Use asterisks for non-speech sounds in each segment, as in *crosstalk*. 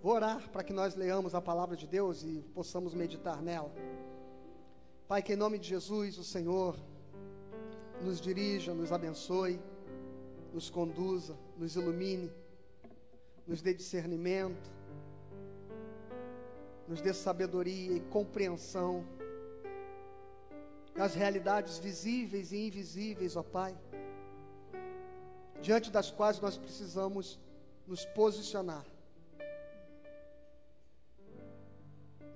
Vou orar para que nós leamos a palavra de Deus e possamos meditar nela. Pai, que em nome de Jesus, o Senhor nos dirija, nos abençoe, nos conduza, nos ilumine, nos dê discernimento, nos dê sabedoria e compreensão das realidades visíveis e invisíveis, ó Pai, diante das quais nós precisamos nos posicionar.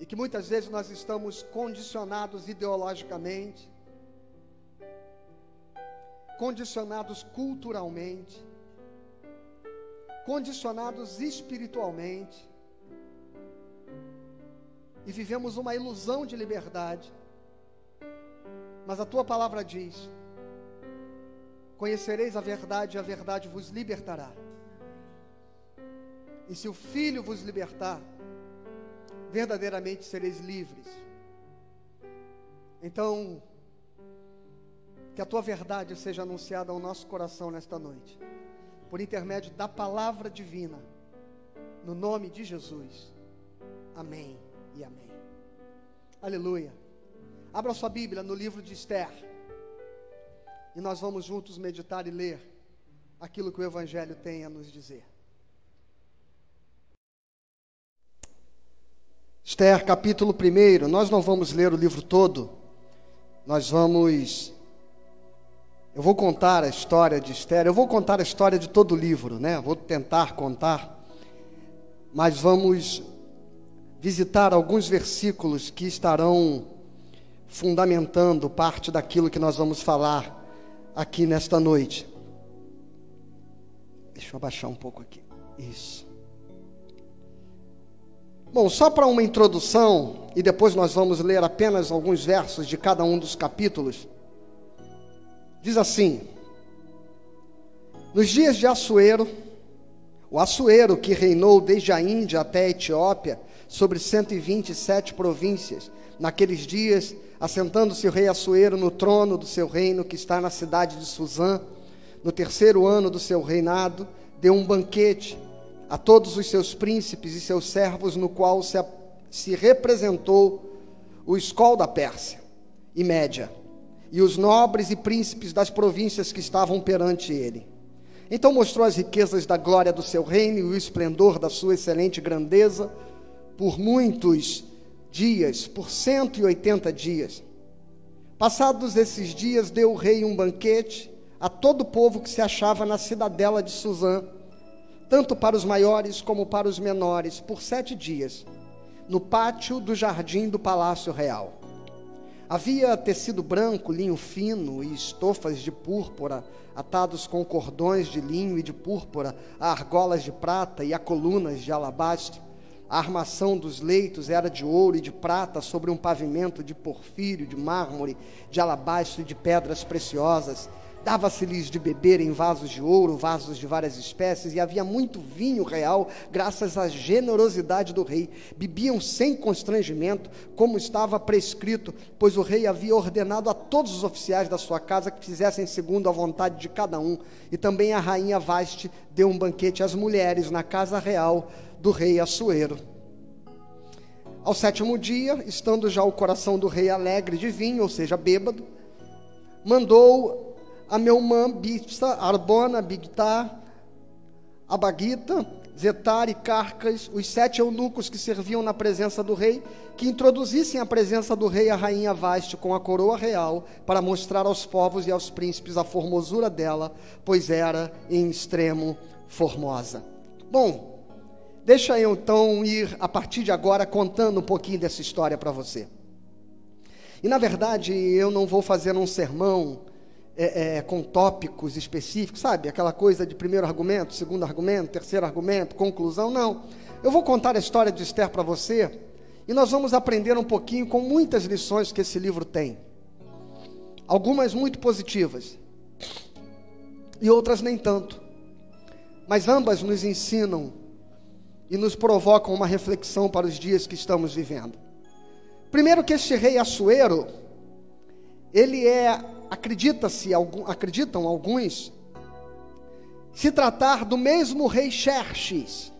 E que muitas vezes nós estamos condicionados ideologicamente, condicionados culturalmente, condicionados espiritualmente, e vivemos uma ilusão de liberdade. Mas a tua palavra diz: Conhecereis a verdade, e a verdade vos libertará. E se o Filho vos libertar, verdadeiramente sereis livres. Então, que a tua verdade seja anunciada ao nosso coração nesta noite, por intermédio da palavra divina, no nome de Jesus. Amém e amém. Aleluia. Abra sua Bíblia no livro de Esther. E nós vamos juntos meditar e ler aquilo que o Evangelho tem a nos dizer. Esther, capítulo 1. Nós não vamos ler o livro todo. Nós vamos. Eu vou contar a história de Esther. Eu vou contar a história de todo o livro, né? Vou tentar contar. Mas vamos visitar alguns versículos que estarão fundamentando parte daquilo que nós vamos falar aqui nesta noite. Deixa eu abaixar um pouco aqui. Isso. Bom, só para uma introdução, e depois nós vamos ler apenas alguns versos de cada um dos capítulos. Diz assim: Nos dias de Assuero, o Assuero que reinou desde a Índia até a Etiópia, sobre 127 províncias, naqueles dias assentando-se o rei Assuero no trono do seu reino, que está na cidade de Suzã, no terceiro ano do seu reinado, deu um banquete a todos os seus príncipes e seus servos, no qual se, se representou o escol da Pérsia e Média, e os nobres e príncipes das províncias que estavam perante ele. Então mostrou as riquezas da glória do seu reino e o esplendor da sua excelente grandeza por muitos dias, por 180 dias. Passados esses dias, deu o rei um banquete a todo o povo que se achava na cidadela de Suzã, tanto para os maiores como para os menores, por sete dias, no pátio do jardim do palácio real. Havia tecido branco, linho fino e estofas de púrpura, atados com cordões de linho e de púrpura, a argolas de prata e a colunas de alabastro a armação dos leitos era de ouro e de prata sobre um pavimento de porfírio, de mármore, de alabastro e de pedras preciosas. Dava-se-lhes de beber em vasos de ouro, vasos de várias espécies, e havia muito vinho real, graças à generosidade do rei. Bebiam sem constrangimento, como estava prescrito, pois o rei havia ordenado a todos os oficiais da sua casa que fizessem segundo a vontade de cada um. E também a rainha Vaste deu um banquete às mulheres na casa real do rei Assuero. Ao sétimo dia, estando já o coração do rei alegre de vinho, ou seja, bêbado, mandou a Meumã, Bista, Arbona, Bigtar, Abaguita, Zetar e Carcas, os sete eunucos que serviam na presença do rei, que introduzissem à presença do rei a rainha Vaste com a coroa real, para mostrar aos povos e aos príncipes a formosura dela, pois era em extremo formosa. Bom, Deixa eu então ir a partir de agora contando um pouquinho dessa história para você. E na verdade eu não vou fazer um sermão é, é, com tópicos específicos, sabe? Aquela coisa de primeiro argumento, segundo argumento, terceiro argumento, conclusão, não. Eu vou contar a história de Esther para você e nós vamos aprender um pouquinho com muitas lições que esse livro tem. Algumas muito positivas e outras nem tanto. Mas ambas nos ensinam e nos provocam uma reflexão para os dias que estamos vivendo. Primeiro que este rei Assuero, ele é, acredita-se, acreditam alguns, se tratar do mesmo rei Xerxes,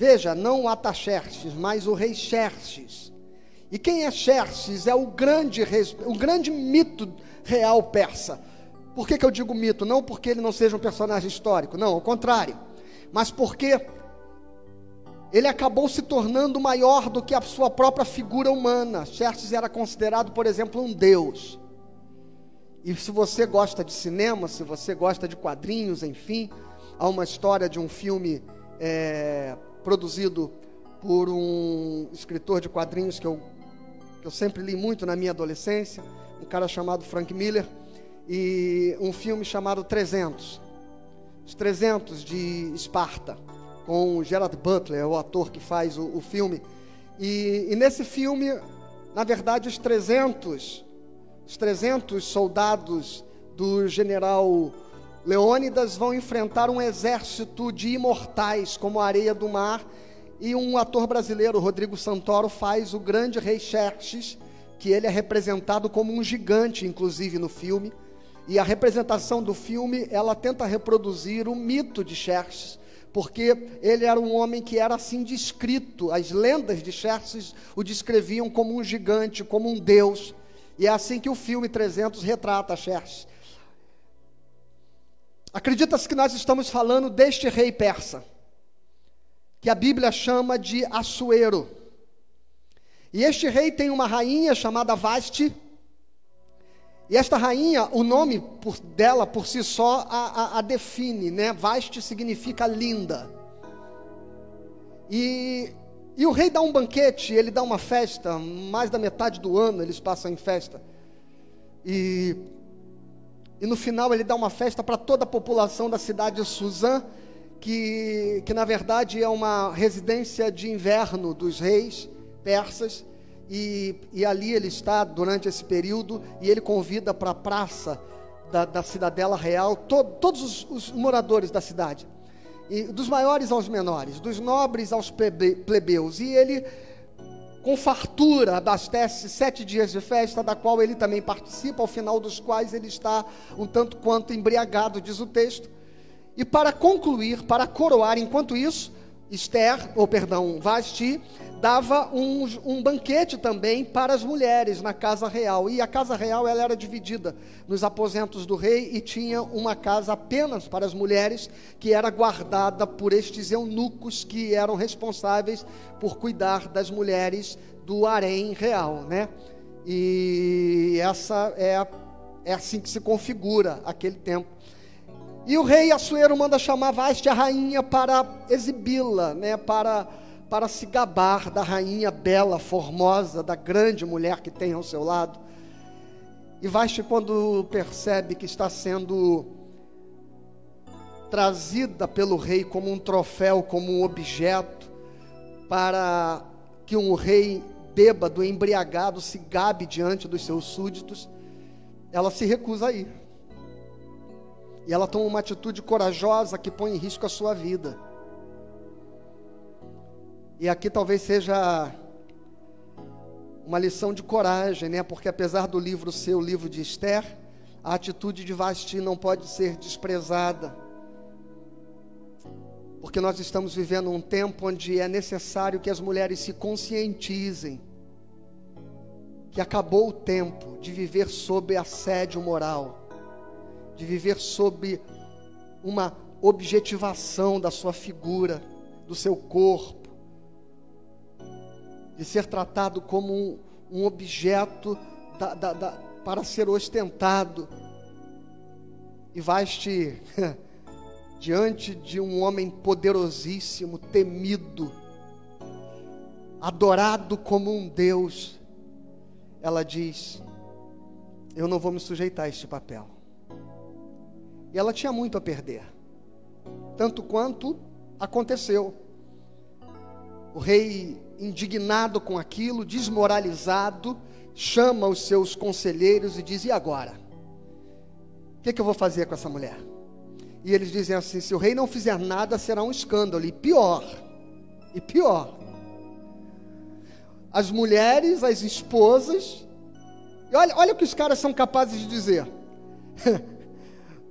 Veja, não o Ataxerxes, mas o rei Xerxes. E quem é Xerxes? É o grande, o grande mito real persa. Por que, que eu digo mito? Não porque ele não seja um personagem histórico, não, ao contrário. Mas porque ele acabou se tornando maior do que a sua própria figura humana. Xerxes era considerado, por exemplo, um deus. E se você gosta de cinema, se você gosta de quadrinhos, enfim, há uma história de um filme é, produzido por um escritor de quadrinhos que eu, que eu sempre li muito na minha adolescência, um cara chamado Frank Miller, e um filme chamado 300. Os 300 de Esparta com Gerard Butler, o ator que faz o, o filme. E, e, nesse filme, na verdade, os 300, os 300 soldados do general Leônidas vão enfrentar um exército de imortais, como a areia do mar. E um ator brasileiro, Rodrigo Santoro, faz o grande rei Xerxes, que ele é representado como um gigante, inclusive, no filme. E a representação do filme, ela tenta reproduzir o mito de Xerxes, porque ele era um homem que era assim descrito. As lendas de Xerxes o descreviam como um gigante, como um deus. E é assim que o filme 300 retrata Xerxes. Acredita-se que nós estamos falando deste rei persa, que a Bíblia chama de Assuero. E este rei tem uma rainha chamada Vasti, e esta rainha, o nome por, dela por si só a, a, a define, né? Vasti significa linda. E, e o rei dá um banquete, ele dá uma festa, mais da metade do ano eles passam em festa. E, e no final ele dá uma festa para toda a população da cidade de Suzã, que, que na verdade é uma residência de inverno dos reis persas. E, e ali ele está durante esse período e ele convida para a praça da, da cidadela real to, todos os, os, moradores da cidade, e, dos maiores aos menores, dos nobres aos plebe, plebeus. E ele, com fartura, abastece sete dias de festa, da qual ele também participa, ao final dos quais ele está um tanto quanto embriagado, diz o texto. E para concluir, para coroar, enquanto isso, Esther, ou perdão, Vasti, dava um, um, banquete também para as mulheres na casa real. E a casa real ela era dividida nos aposentos do rei e tinha uma casa apenas para as mulheres, que era guardada por estes eunucos que eram responsáveis por cuidar das mulheres do harém real, né? E essa é, é assim que se configura aquele tempo. E o rei Assuero manda chamar Vaste a rainha para exibi-la, né? Para para se gabar da rainha bela, formosa, da grande mulher que tem ao seu lado. E Vashti, quando percebe que está sendo trazida pelo rei como um troféu, como um objeto, para que um rei bêbado, embriagado, se gabe diante dos seus súditos, ela se recusa a ir. E ela toma uma atitude corajosa que põe em risco a sua vida. E aqui talvez seja uma lição de coragem, né? Porque apesar do livro ser o livro de Esther, a atitude de Vasti não pode ser desprezada. Porque nós estamos vivendo um tempo onde é necessário que as mulheres se conscientizem que acabou o tempo de viver sob assédio moral, de viver sob uma objetivação da sua figura, do seu corpo de ser tratado como um, um objeto da, da, da, para ser ostentado. E vais-te *laughs* diante de um homem poderosíssimo, temido, adorado como um Deus. Ela diz: Eu não vou me sujeitar a este papel. E ela tinha muito a perder, tanto quanto aconteceu. O rei indignado com aquilo, desmoralizado, chama os seus conselheiros e diz: E agora? O que, que eu vou fazer com essa mulher? E eles dizem assim: se o rei não fizer nada, será um escândalo. E pior, e pior. As mulheres, as esposas, olha, olha o que os caras são capazes de dizer. *laughs*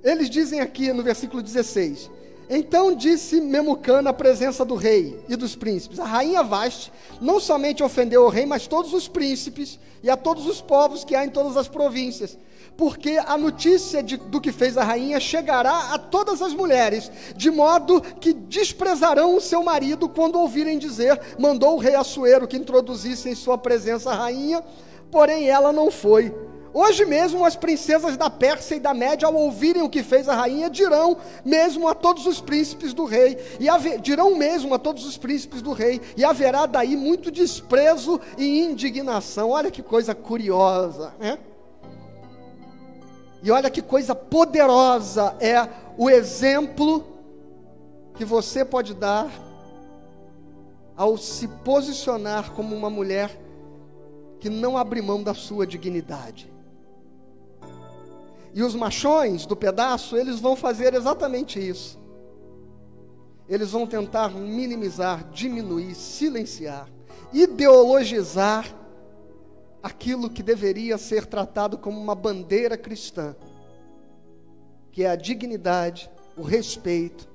Eles dizem aqui no versículo 16: Então disse Memucã na presença do rei e dos príncipes: A rainha Vaste não somente ofendeu o rei, mas todos os príncipes e a todos os povos que há em todas as províncias. Porque a notícia de, do que fez a rainha chegará a todas as mulheres, de modo que desprezarão o seu marido quando ouvirem dizer: Mandou o rei Assuero que introduzisse em sua presença a rainha, porém ela não foi Hoje mesmo as princesas da Pérsia e da Média, ao ouvirem o que fez a rainha, dirão mesmo a todos os príncipes do rei, e haver, dirão mesmo a todos os príncipes do rei, e haverá daí muito desprezo e indignação. Olha que coisa curiosa, né? E olha que coisa poderosa é o exemplo que você pode dar ao se posicionar como uma mulher que não abre mão da sua dignidade. E os machões do pedaço, eles vão fazer exatamente isso. Eles vão tentar minimizar, diminuir, silenciar, ideologizar aquilo que deveria ser tratado como uma bandeira cristã, que é a dignidade, o respeito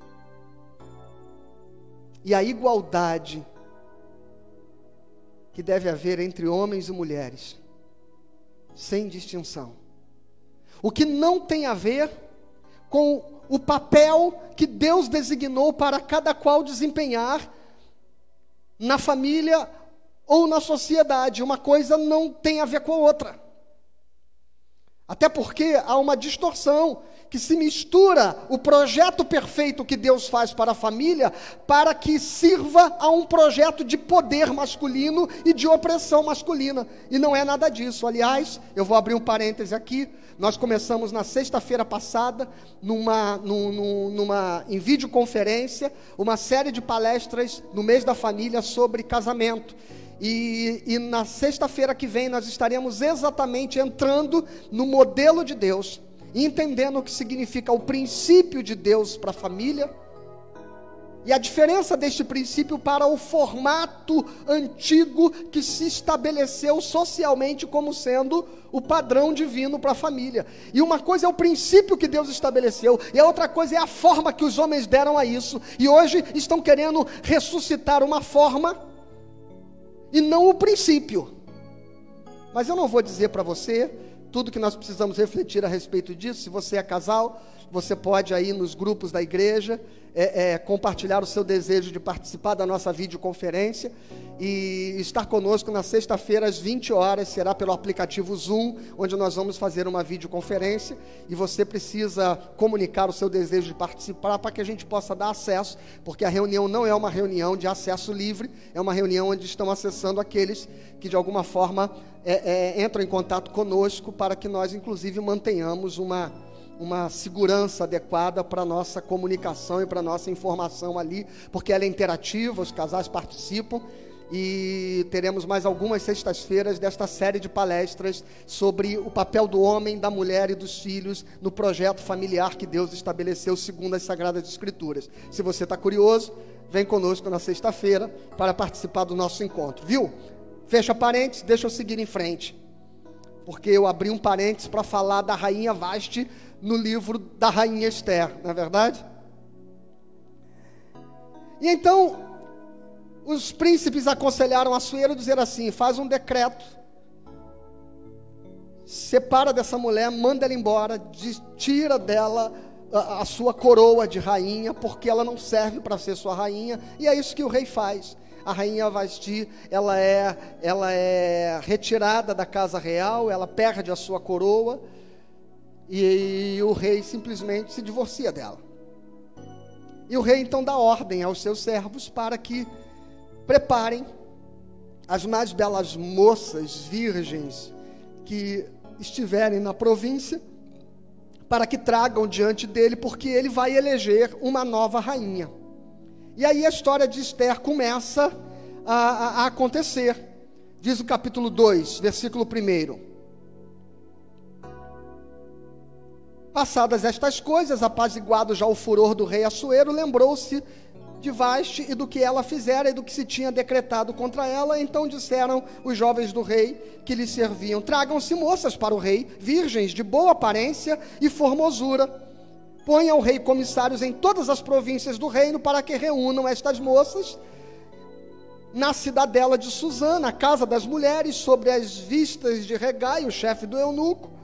e a igualdade que deve haver entre homens e mulheres, sem distinção o que não tem a ver com o papel que Deus designou para cada qual desempenhar na família ou na sociedade. Uma coisa não tem a ver com a outra. Até porque há uma distorção que se mistura o projeto perfeito que Deus faz para a família para que sirva a um projeto de poder masculino e de opressão masculina. E não é nada disso. Aliás, eu vou abrir um parêntese aqui. Nós começamos na sexta-feira passada, numa, numa, numa, em videoconferência, uma série de palestras no mês da família sobre casamento. E, e na sexta-feira que vem nós estaremos exatamente entrando no modelo de Deus, entendendo o que significa o princípio de Deus para a família e a diferença deste princípio para o formato antigo que se estabeleceu socialmente como sendo o padrão divino para a família. E uma coisa é o princípio que Deus estabeleceu, e a outra coisa é a forma que os homens deram a isso. E hoje estão querendo ressuscitar uma forma e não o princípio. Mas eu não vou dizer para você tudo que nós precisamos refletir a respeito disso. Se você é casal, você pode aí nos grupos da igreja é, é, compartilhar o seu desejo de participar da nossa videoconferência e estar conosco na sexta-feira às 20 horas, será pelo aplicativo Zoom, onde nós vamos fazer uma videoconferência e você precisa comunicar o seu desejo de participar para que a gente possa dar acesso, porque a reunião não é uma reunião de acesso livre, é uma reunião onde estão acessando aqueles que de alguma forma é, é entram em contato conosco para que nós, inclusive, mantenhamos uma uma segurança adequada para a nossa comunicação e para a nossa informação ali, porque ela é interativa, os casais participam e teremos mais algumas sextas-feiras desta série de palestras sobre o papel do homem, da mulher e dos filhos no projeto familiar que Deus estabeleceu segundo as Sagradas Escrituras. Se você está curioso, vem conosco na sexta-feira para participar do nosso encontro, viu? Fecha parênteses, deixa eu seguir em frente. Porque eu abri um parênteses para falar da rainha Vaste no livro da rainha Esther, não é verdade? E então, os príncipes aconselharam a Suero dizer assim: faz um decreto, separa dessa mulher, manda ela embora, tira dela a, a sua coroa de rainha, porque ela não serve para ser sua rainha, e é isso que o rei faz. A rainha Vasti, ela é, ela é retirada da casa real, ela perde a sua coroa, e, o rei simplesmente se divorcia dela. E o rei então dá ordem aos seus servos para que preparem as mais belas moças virgens que estiverem na província, para que tragam diante dele, porque ele vai eleger uma nova rainha. E aí a história de Esther começa a, a, a acontecer. Diz o capítulo 2, versículo 1. Passadas estas coisas, apaziguado já o furor do rei Assuero, lembrou-se de Vaste e do que ela fizera e do que se tinha decretado contra ela. Então disseram os jovens do rei que lhe serviam: Tragam-se moças para o rei, virgens de boa aparência e formosura, Põe ao rei comissários em todas as províncias do reino para que reúnam estas moças na cidadela de Suzana, a casa das mulheres, sobre as vistas de Regai, o chefe do eunuco,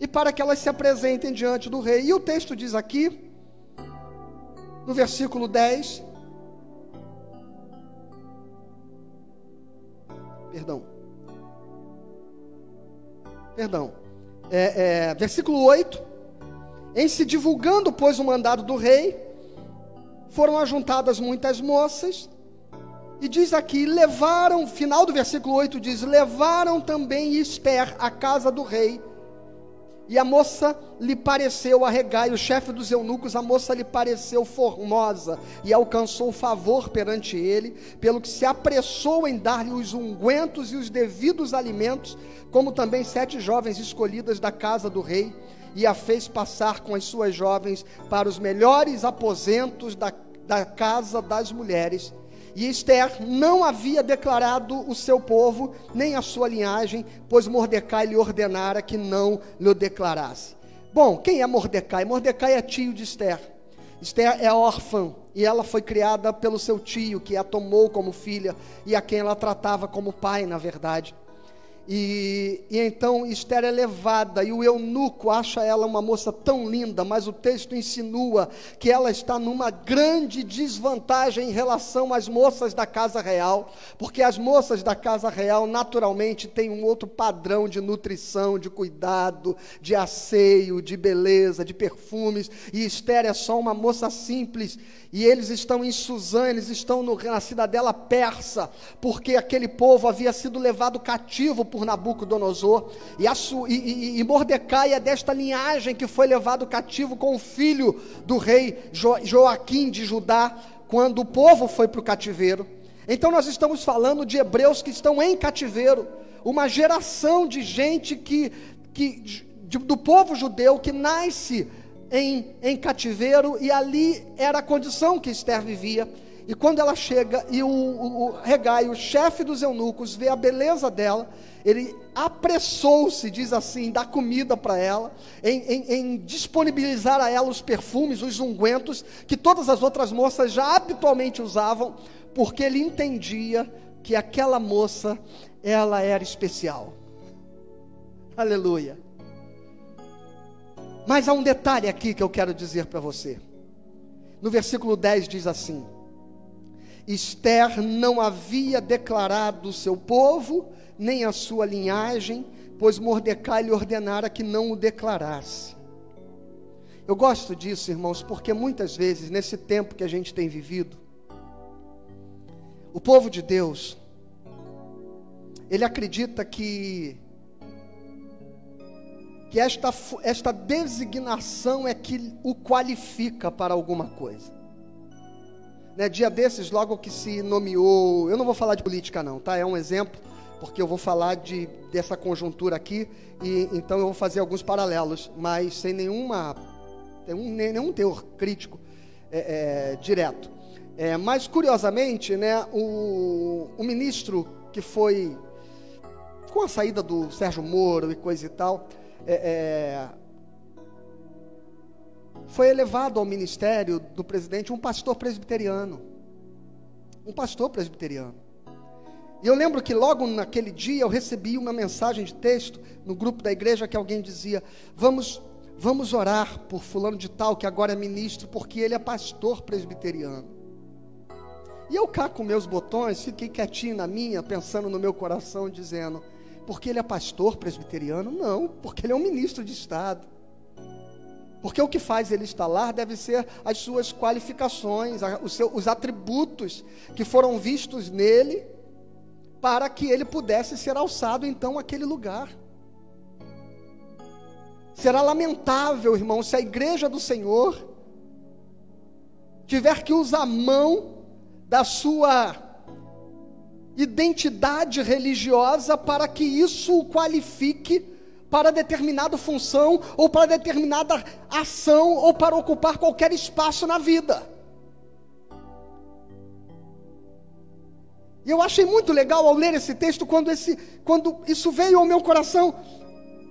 e para que elas se apresentem diante do rei. E o texto diz aqui, no versículo 10, perdão, perdão, é, é, versículo 8, em se divulgando, pois, o mandado do rei, foram ajuntadas muitas moças, e diz aqui: levaram, final do versículo 8 diz: levaram também Esther à casa do rei. E a moça lhe pareceu, a o chefe dos eunucos, a moça lhe pareceu formosa e alcançou favor perante ele, pelo que se apressou em dar-lhe os ungüentos e os devidos alimentos, como também sete jovens escolhidas da casa do rei, e a fez passar com as suas jovens para os melhores aposentos da, da casa das mulheres e Esther não havia declarado o seu povo, nem a sua linhagem, pois Mordecai lhe ordenara que não lhe declarasse. Bom, quem é Mordecai? Mordecai é tio de Esther. Esther é órfã e ela foi criada pelo seu tio, que a tomou como filha e a quem ela tratava como pai, na verdade. E, e, então Esther é levada, e o eunuco acha ela uma moça tão linda, mas o texto insinua que ela está numa grande desvantagem em relação às moças da casa real, porque as moças da casa real naturalmente têm um outro padrão de nutrição, de cuidado, de asseio, de beleza, de perfumes, e Esther é só uma moça simples, e eles estão em Suzã, eles estão no, na cidadela persa, porque aquele povo havia sido levado cativo por Nabucodonosor, e, a, e, e, Mordecai é desta linhagem que foi levado cativo com o filho do rei jo, Joaquim de Judá, quando o povo foi para o cativeiro. Então nós estamos falando de hebreus que estão em cativeiro, uma geração de gente que, que de, do povo judeu que nasce em, em cativeiro, e ali era a condição que Esther vivia. E quando ela chega e o, o, o Regai, o chefe dos eunucos, vê a beleza dela, ele apressou-se, diz assim, dar comida para ela, em, em, em, disponibilizar a ela os perfumes, os ungüentos, que todas as outras moças já habitualmente usavam, porque ele entendia que aquela moça, ela era especial. Aleluia. Mas há um detalhe aqui que eu quero dizer para você. No versículo 10 diz assim: Esther não havia declarado o seu povo, nem a sua linhagem, pois Mordecai lhe ordenara que não o declarasse. Eu gosto disso, irmãos, porque muitas vezes, nesse tempo que a gente tem vivido, o povo de Deus, ele acredita que, que esta, esta designação é que o qualifica para alguma coisa. Né, dia desses, logo que se nomeou, eu não vou falar de política não, tá? É um exemplo, porque eu vou falar de, dessa conjuntura aqui, e então eu vou fazer alguns paralelos, mas sem nenhuma, nenhum teor crítico é, é, direto. É, mas curiosamente, né, o, o ministro que foi com a saída do Sérgio Moro e coisa e tal, é, é foi elevado ao ministério do presidente um pastor presbiteriano. Um pastor presbiteriano. E eu lembro que logo naquele dia eu recebi uma mensagem de texto no grupo da igreja que alguém dizia: "Vamos vamos orar por fulano de tal que agora é ministro, porque ele é pastor presbiteriano". E eu cá com meus botões, fiquei quietinho na minha, pensando no meu coração dizendo: "Porque ele é pastor presbiteriano? Não, porque ele é um ministro de estado". Porque o que faz ele estar lá deve ser as suas qualificações, os, seus, os atributos que foram vistos nele, para que ele pudesse ser alçado então àquele lugar. Será lamentável, irmão, se a igreja do Senhor tiver que usar mão da sua identidade religiosa para que isso o qualifique para determinada função, ou para determinada ação, ou para ocupar qualquer espaço na vida. E eu achei muito legal ao ler esse texto quando, esse, quando isso veio ao meu coração.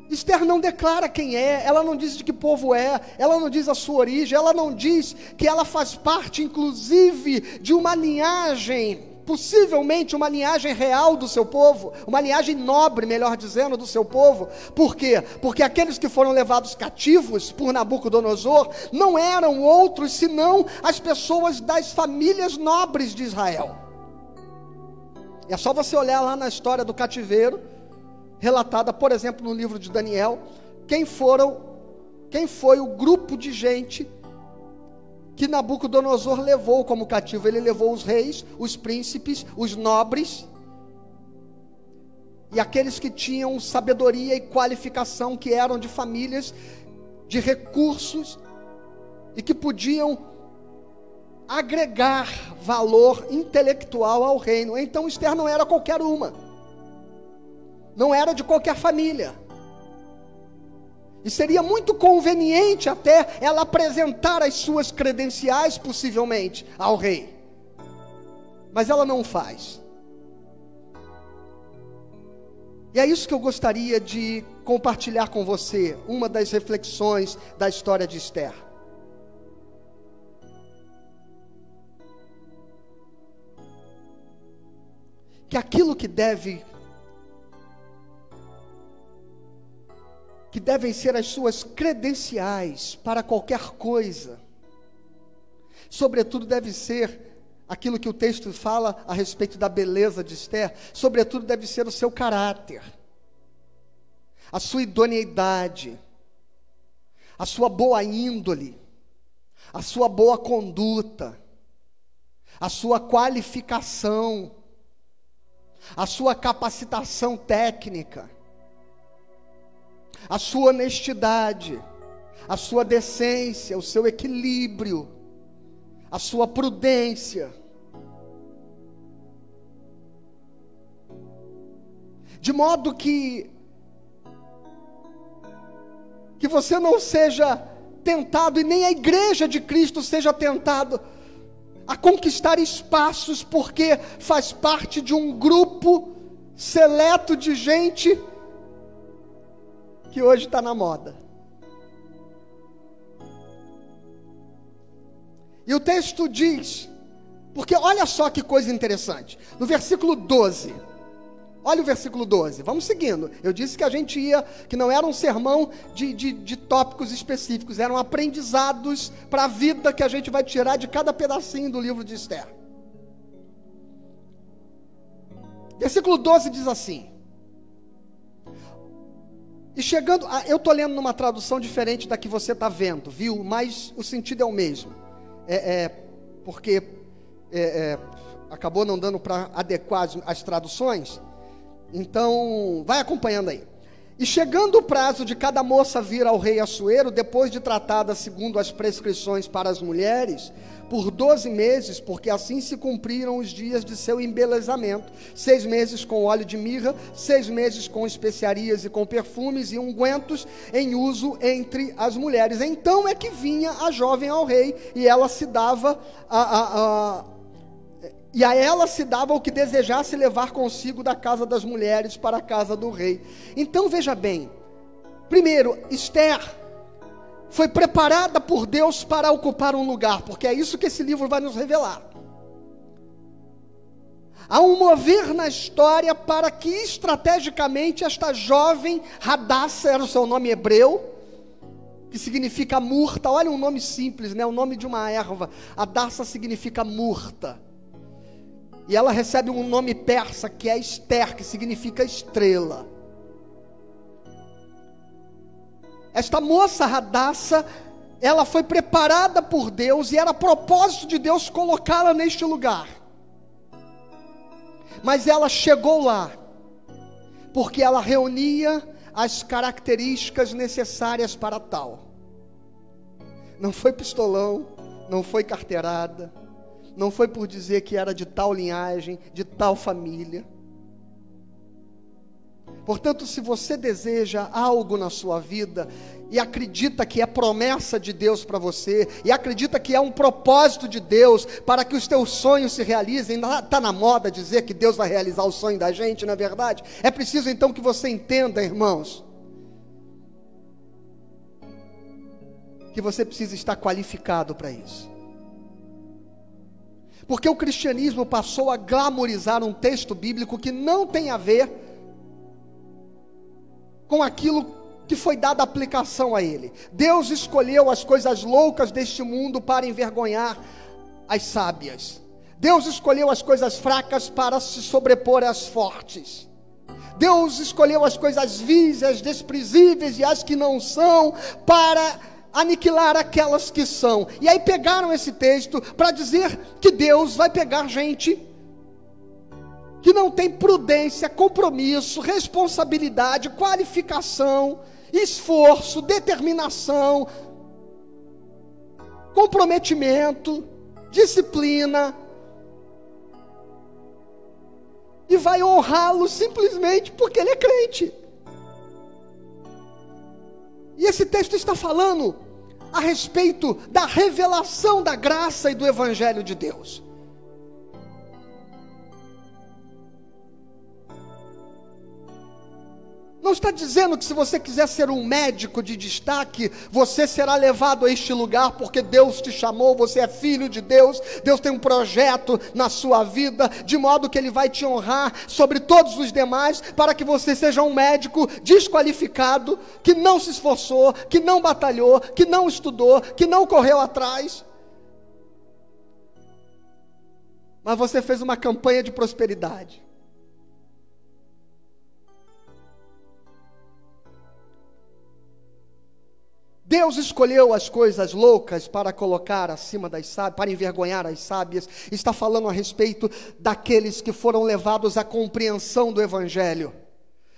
Esther não declara quem é, ela não diz de que povo é, ela não diz a sua origem, ela não diz que ela faz parte, inclusive, de uma linhagem, possivelmente uma linhagem real do seu povo, uma linhagem nobre, melhor dizendo, do seu povo. Por quê? Porque aqueles que foram levados cativos por Nabucodonosor não eram outros senão as pessoas das famílias nobres de Israel. É só você olhar lá na história do cativeiro relatada, por exemplo, no livro de Daniel, quem foram, quem foi o grupo de gente que Nabucodonosor levou como cativo. Ele levou os reis, os príncipes, os nobres e aqueles que tinham sabedoria e qualificação, que eram de famílias de recursos e que podiam agregar valor intelectual ao reino. Então Esther não era qualquer uma não era de qualquer família. E seria muito conveniente até ela apresentar as suas credenciais, possivelmente, ao rei. Mas ela não faz. E é isso que eu gostaria de compartilhar com você, uma das reflexões da história de Esther. Que aquilo que deve que devem ser as suas credenciais para qualquer coisa. Sobretudo deve ser aquilo que o texto fala a respeito da beleza de Esther, sobretudo deve ser o seu caráter, a sua idoneidade, a sua boa índole, a sua boa conduta, a sua qualificação, a sua capacitação técnica a sua honestidade, a sua decência, o seu equilíbrio, a sua prudência. De modo que que você não seja tentado e nem a igreja de Cristo seja tentado a conquistar espaços porque faz parte de um grupo seleto de gente que hoje está na moda. E o texto diz, porque olha só que coisa interessante, no versículo 12. Olha o versículo 12, vamos seguindo. Eu disse que a gente ia, que não era um sermão de, de, de tópicos específicos, eram aprendizados para a vida que a gente vai tirar de cada pedacinho do livro de Esther. Versículo 12 diz assim: e chegando, a, eu estou lendo numa tradução diferente da que você está vendo, viu? Mas o sentido é o mesmo. É, é porque é, é, acabou não dando para adequar as, traduções. Então, vai acompanhando aí. E chegando o prazo de cada moça vir ao rei Assuero, depois de tratada segundo as prescrições para as mulheres, por doze meses, porque assim se cumpriram os dias de seu embelezamento. Seis meses com óleo de mirra, seis meses com especiarias e com perfumes e ungüentos em uso entre as mulheres. Então é que vinha a jovem ao rei e ela se dava a, a, a e a ela se dava o que desejasse levar consigo da casa das mulheres para a casa do rei. Então veja bem, primeiro, Esther foi preparada por Deus para ocupar um lugar, porque é isso que esse livro vai nos revelar. Há um mover na história para que estrategicamente esta jovem Radassa era o seu nome hebreu, que significa murta. Olha um nome simples, né? O nome de uma erva. Adassa significa murta. E ela recebe um nome persa que é Esther, que significa estrela. Esta moça Radassa, ela foi preparada por Deus e era propósito de Deus colocá-la neste lugar. Mas ela chegou lá, porque ela reunia as características necessárias para tal. Não foi pistolão, não foi carteirada, não foi por dizer que era de tal linhagem, de tal família. Portanto, se você deseja algo na sua vida e acredita que é promessa de Deus para você, e acredita que é um propósito de Deus para que os teus sonhos se realizem, está na moda dizer que Deus vai realizar o sonho da gente, não é verdade? É preciso então que você entenda, irmãos, que você precisa estar qualificado para isso. Porque o cristianismo passou a glamorizar um texto bíblico que não tem a ver com aquilo que foi dada aplicação a ele. Deus escolheu as coisas loucas deste mundo para envergonhar as sábias. Deus escolheu as coisas fracas para se sobrepor às fortes. Deus escolheu as coisas vis, as desprezíveis e as que não são para aniquilar aquelas que são. E aí pegaram esse texto para dizer que Deus vai pegar gente que não tem prudência, compromisso, responsabilidade, qualificação, esforço, determinação, comprometimento, disciplina, e vai honrá-lo simplesmente porque ele é crente. E esse texto está falando a respeito da revelação da graça e do Evangelho de Deus. Não está dizendo que se você quiser ser um médico de destaque, você será levado a este lugar porque Deus te chamou, você é filho de Deus, Deus tem um projeto na sua vida, de modo que Ele vai te honrar sobre todos os demais, para que você seja um médico desqualificado, que não se esforçou, que não batalhou, que não estudou, que não correu atrás. Mas você fez uma campanha de prosperidade. Deus escolheu as coisas loucas para colocar acima das sábias, para envergonhar as sábias. Está falando a respeito daqueles que foram levados à compreensão do Evangelho.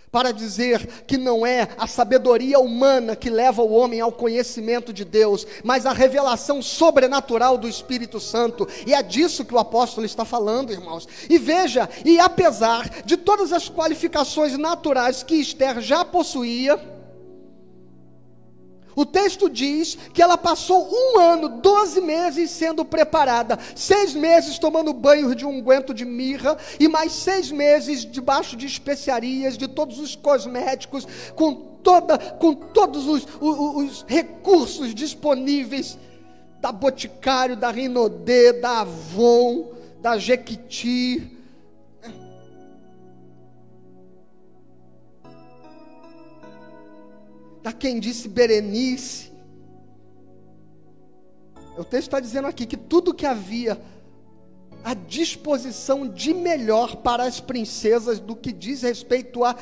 Para dizer que não é a sabedoria humana que leva o homem ao conhecimento de Deus, mas a revelação sobrenatural do Espírito Santo. E é disso que o apóstolo está falando, irmãos. E veja, e apesar de todas as qualificações naturais que Esther já possuía, o texto diz que ela passou um ano, doze meses sendo preparada, seis meses tomando banho de unguento de mirra e mais seis meses debaixo de especiarias, de todos os cosméticos, com, toda, com todos os, os, os recursos disponíveis da Boticário, da Rinodê, da Avon, da Jequiti, Está quem disse Berenice. O texto está dizendo aqui que tudo que havia à disposição de melhor para as princesas do que diz respeito a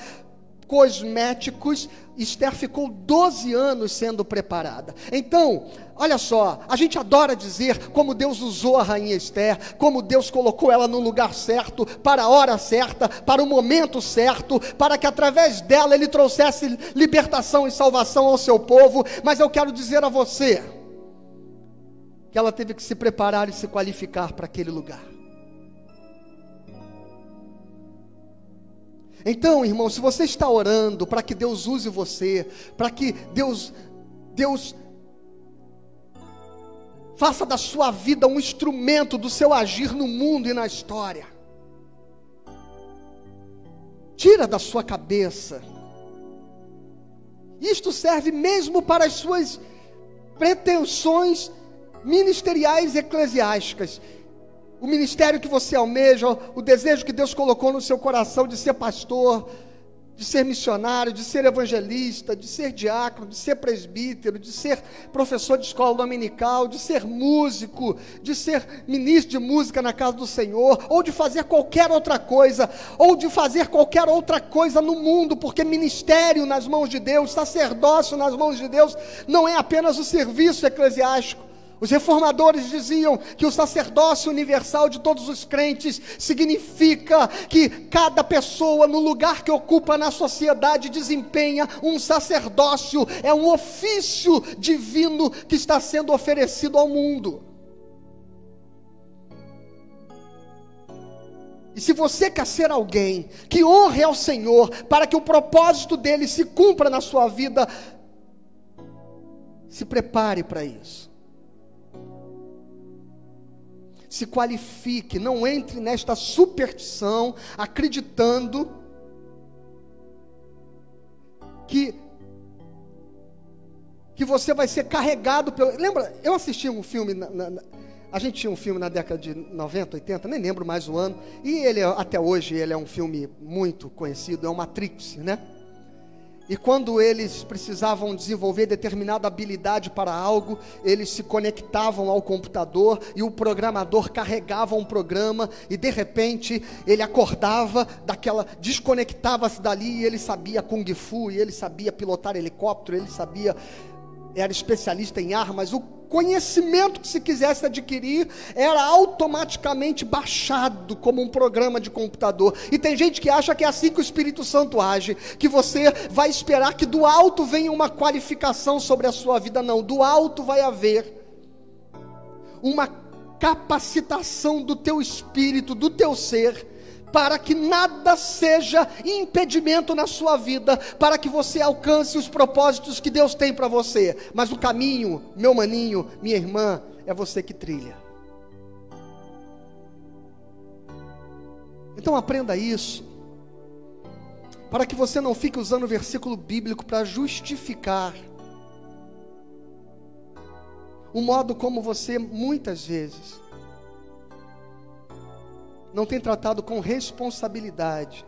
cosméticos, Esther ficou 12 anos sendo preparada. Então, olha só, a gente adora dizer como Deus usou a rainha Esther, como Deus colocou ela no lugar certo, para a hora certa, para o momento certo, para que através dela ele trouxesse libertação e salvação ao seu povo. Mas eu quero dizer a você que ela teve que se preparar e se qualificar para aquele lugar. Então, irmão, se você está orando para que Deus use você, para que Deus Deus faça da sua vida um instrumento do seu agir no mundo e na história. Tira da sua cabeça. Isto serve mesmo para as suas pretensões ministeriais eclesiásticas o ministério que você almeja, o desejo que Deus colocou no seu coração de ser pastor, de ser missionário, de ser evangelista, de ser diácono, de ser presbítero, de ser professor de escola dominical, de ser músico, de ser ministro de música na casa do Senhor, ou de fazer qualquer outra coisa, ou de fazer qualquer outra coisa no mundo, porque ministério nas mãos de Deus, sacerdócio nas mãos de Deus, não é apenas o serviço eclesiástico os reformadores diziam que o sacerdócio universal de todos os crentes significa que cada pessoa, no lugar que ocupa na sociedade, desempenha um sacerdócio, é um ofício divino que está sendo oferecido ao mundo. E se você quer ser alguém que honre ao Senhor, para que o propósito dele se cumpra na sua vida, se prepare para isso se qualifique, não entre nesta superstição, acreditando que que você vai ser carregado pelo. Lembra, eu assisti um filme. Na, na, a gente tinha um filme na década de 90, 80, nem lembro mais o ano. E ele, até hoje, ele é um filme muito conhecido, é o Matrix, né? E quando eles precisavam desenvolver determinada habilidade para algo, eles se conectavam ao computador e o programador carregava um programa e de repente ele acordava daquela, desconectava-se dali e ele sabia kung fu, e ele sabia pilotar helicóptero, ele sabia era especialista em armas, o conhecimento que se quisesse adquirir era automaticamente baixado como um programa de computador. E tem gente que acha que é assim que o Espírito Santo age, que você vai esperar que do alto venha uma qualificação sobre a sua vida. Não, do alto vai haver uma capacitação do teu espírito, do teu ser para que nada seja impedimento na sua vida, para que você alcance os propósitos que Deus tem para você. Mas o caminho, meu maninho, minha irmã, é você que trilha. Então aprenda isso, para que você não fique usando o versículo bíblico para justificar o modo como você muitas vezes não tem tratado com responsabilidade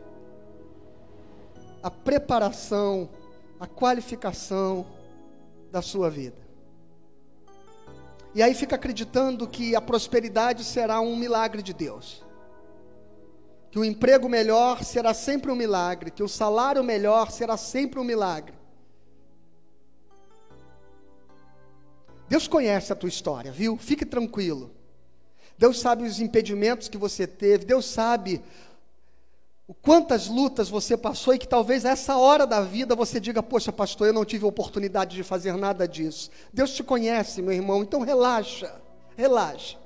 a preparação, a qualificação da sua vida. E aí fica acreditando que a prosperidade será um milagre de Deus. Que o emprego melhor será sempre um milagre, que o salário melhor será sempre um milagre. Deus conhece a tua história, viu? Fique tranquilo. Deus sabe os impedimentos que você teve, Deus sabe o quantas lutas você passou e que talvez a essa hora da vida você diga: Poxa, pastor, eu não tive oportunidade de fazer nada disso. Deus te conhece, meu irmão, então relaxa, relaxa.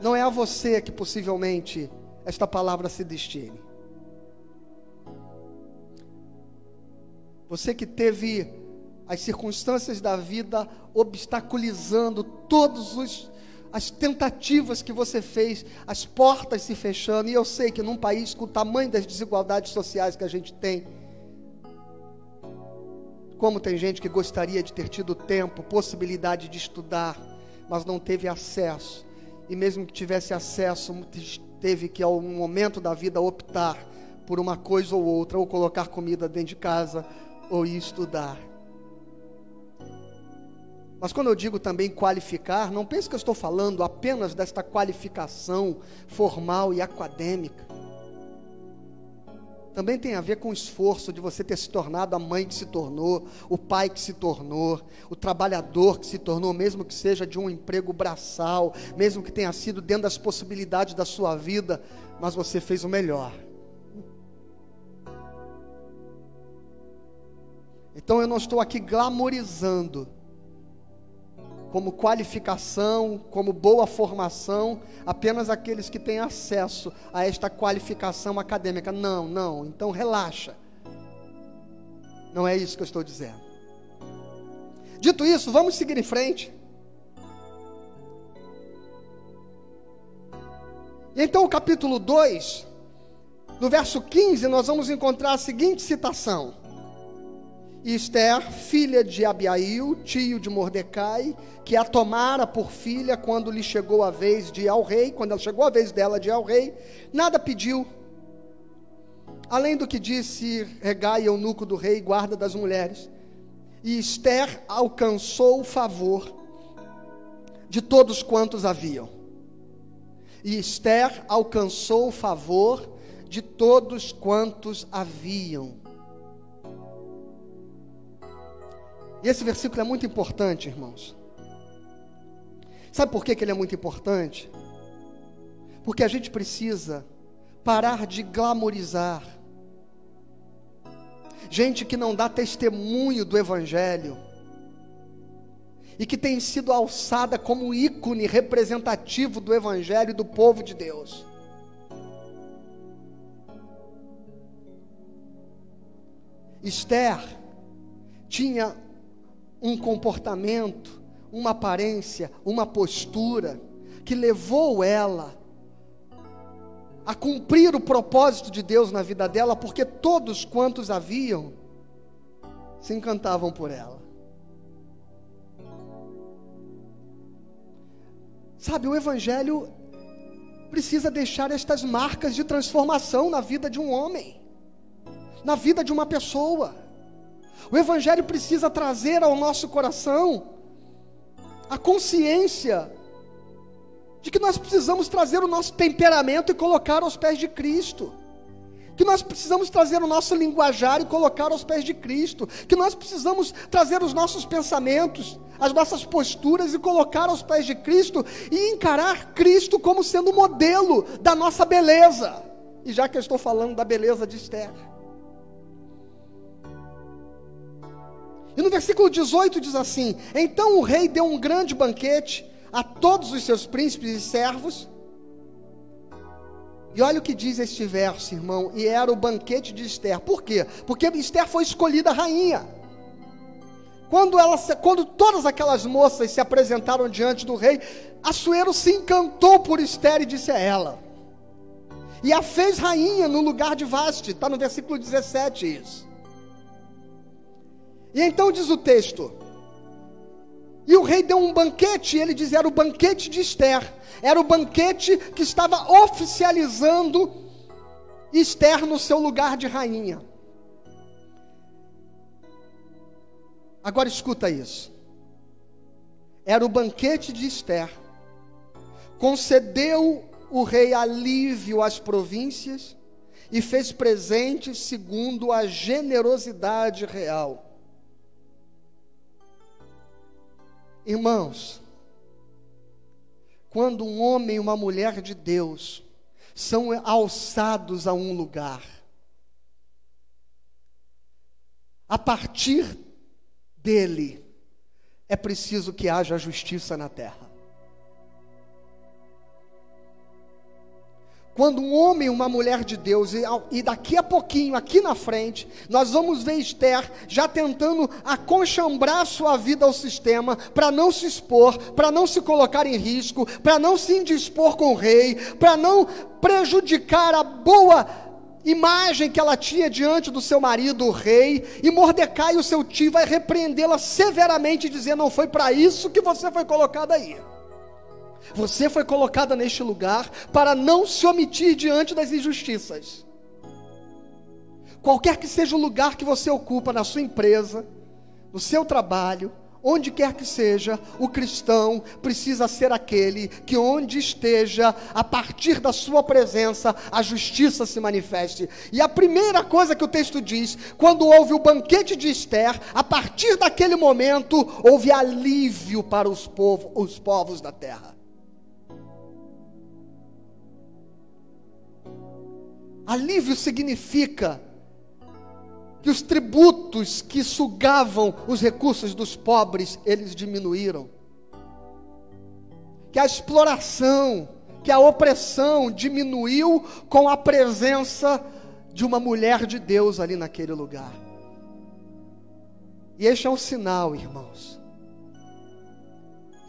Não é a você que possivelmente esta palavra se destine. Você que teve as circunstâncias da vida obstaculizando todos os as tentativas que você fez, as portas se fechando, e eu sei que num país com o tamanho das desigualdades sociais que a gente tem, como tem gente que gostaria de ter tido tempo, possibilidade de estudar, mas não teve acesso, e mesmo que tivesse acesso, teve que, ao momento da vida, optar por uma coisa ou outra, ou colocar comida dentro de casa, ou ir estudar. Mas quando eu digo também qualificar, não pense que eu estou falando apenas desta qualificação formal e acadêmica. Também tem a ver com o esforço de você ter se tornado a mãe que se tornou, o pai que se tornou, o trabalhador que se tornou, mesmo que seja de um emprego braçal, mesmo que tenha sido dentro das possibilidades da sua vida, mas você fez o melhor. Então eu não estou aqui glamorizando como qualificação, como boa formação, apenas aqueles que têm acesso a esta qualificação acadêmica. Não, não, então relaxa. Não é isso que eu estou dizendo. Dito isso, vamos seguir em frente. Então, o capítulo 2, no verso 15, nós vamos encontrar a seguinte citação. E Esther, filha de Abiail, tio de Mordecai, que a tomara por filha quando lhe chegou a vez de ir ao rei, quando ela chegou a vez dela de ir ao rei, nada pediu, além do que disse Regai, eunuco do rei, guarda das mulheres. E Esther alcançou o favor de todos quantos haviam. E Esther alcançou o favor de todos quantos haviam. E esse versículo é muito importante, irmãos. Sabe por que, que ele é muito importante? Porque a gente precisa parar de glamorizar. Gente que não dá testemunho do Evangelho e que tem sido alçada como ícone representativo do Evangelho e do povo de Deus. Esther tinha um comportamento, uma aparência, uma postura que levou ela a cumprir o propósito de Deus na vida dela, porque todos quantos haviam se encantavam por ela. Sabe, o Evangelho precisa deixar estas marcas de transformação na vida de um homem, na vida de uma pessoa. O Evangelho precisa trazer ao nosso coração a consciência de que nós precisamos trazer o nosso temperamento e colocar aos pés de Cristo. Que nós precisamos trazer o nosso linguajar e colocar aos pés de Cristo. Que nós precisamos trazer os nossos pensamentos, as nossas posturas e colocar aos pés de Cristo e encarar Cristo como sendo o modelo da nossa beleza. E já que eu estou falando da beleza de Esther. E no versículo 18 diz assim: Então o rei deu um grande banquete a todos os seus príncipes e servos. E olha o que diz este verso, irmão, e era o banquete de Esther. Por quê? Porque Esther foi escolhida rainha. Quando, ela, quando todas aquelas moças se apresentaram diante do rei, Assuero se encantou por Esther e disse a ela: E a fez rainha no lugar de Vaste, está no versículo 17 isso. E então diz o texto: E o rei deu um banquete, ele diz: era o banquete de Esther, era o banquete que estava oficializando Esther no seu lugar de rainha. Agora escuta isso. Era o banquete de Esther. Concedeu o rei alívio às províncias e fez presentes segundo a generosidade real. Irmãos, quando um homem e uma mulher de Deus são alçados a um lugar, a partir dele é preciso que haja justiça na terra. Quando um homem e uma mulher de Deus, e, daqui a pouquinho, aqui na frente, nós vamos ver Esther já tentando aconchambrar sua vida ao sistema, para não se expor, para não se colocar em risco, para não se indispor com o rei, para não prejudicar a boa imagem que ela tinha diante do seu marido, o rei, e Mordecai, o seu tio, vai repreendê-la severamente, dizendo: Não foi para isso que você foi colocada aí. Você foi colocada neste lugar para não se omitir diante das injustiças. Qualquer que seja o lugar que você ocupa na sua empresa, no seu trabalho, onde quer que seja, o cristão precisa ser aquele que, onde esteja, a partir da sua presença, a justiça se manifeste. E a primeira coisa que o texto diz, quando houve o banquete de Esther, a partir daquele momento, houve alívio para os, os povos da terra. Alívio significa que os tributos que sugavam os recursos dos pobres, eles diminuíram. Que a exploração, que a opressão diminuiu com a presença de uma mulher de Deus ali naquele lugar. E este é um sinal, irmãos,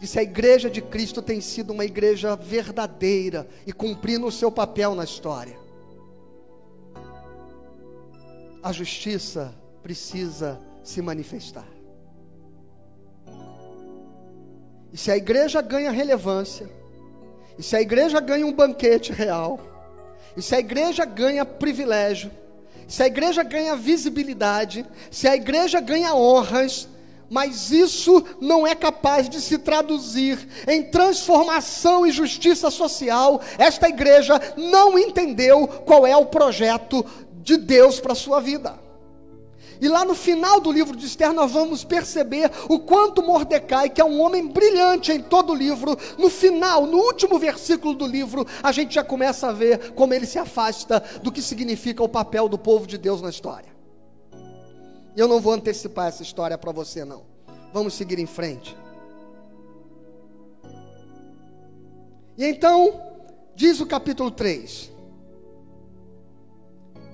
de se a igreja de Cristo tem sido uma igreja verdadeira e cumprindo o seu papel na história a justiça precisa se manifestar. E se a igreja ganha relevância, e se a igreja ganha um banquete real, e se a igreja ganha privilégio, se a igreja ganha visibilidade, se a igreja ganha honras, mas isso não é capaz de se traduzir em transformação e justiça social. Esta igreja não entendeu qual é o projeto de Deus para a sua vida. E lá no final do livro de Esther, nós vamos perceber o quanto Mordecai, que é um homem brilhante em todo o livro, no final, no último versículo do livro, a gente já começa a ver como ele se afasta do que significa o papel do povo de Deus na história. E eu não vou antecipar essa história para você, não. Vamos seguir em frente. E então, diz o capítulo 3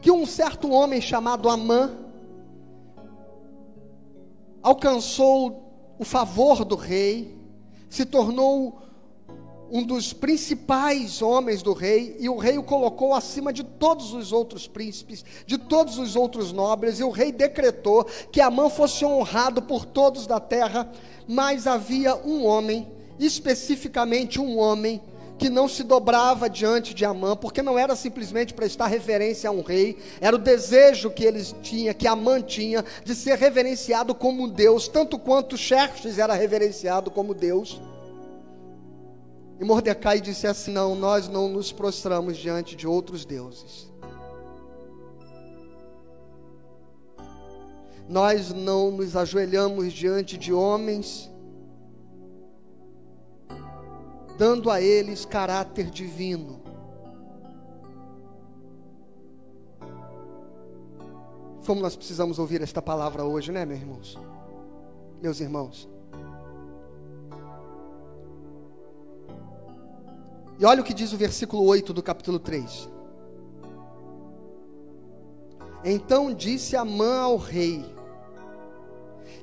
que um certo homem chamado Amã alcançou o favor do rei, se tornou um dos principais homens do rei, e o rei o colocou acima de todos os outros príncipes, de todos os outros nobres, e o rei decretou que Amã fosse honrado por todos da terra, mas havia um homem, especificamente um homem, que não se dobrava diante de Amã, porque não era simplesmente prestar referência a um rei, era o desejo que eles tinham, que Amã tinha, de ser reverenciado como Deus, tanto quanto Xerxes era reverenciado como Deus. E Mordecai disse assim: Não, nós não nos prostramos diante de outros deuses. Nós não nos ajoelhamos diante de homens dando a eles caráter divino. Como nós precisamos ouvir esta palavra hoje, né, meus irmãos? Meus irmãos. E olha o que diz o versículo 8 do capítulo 3. Então disse Amã ao rei: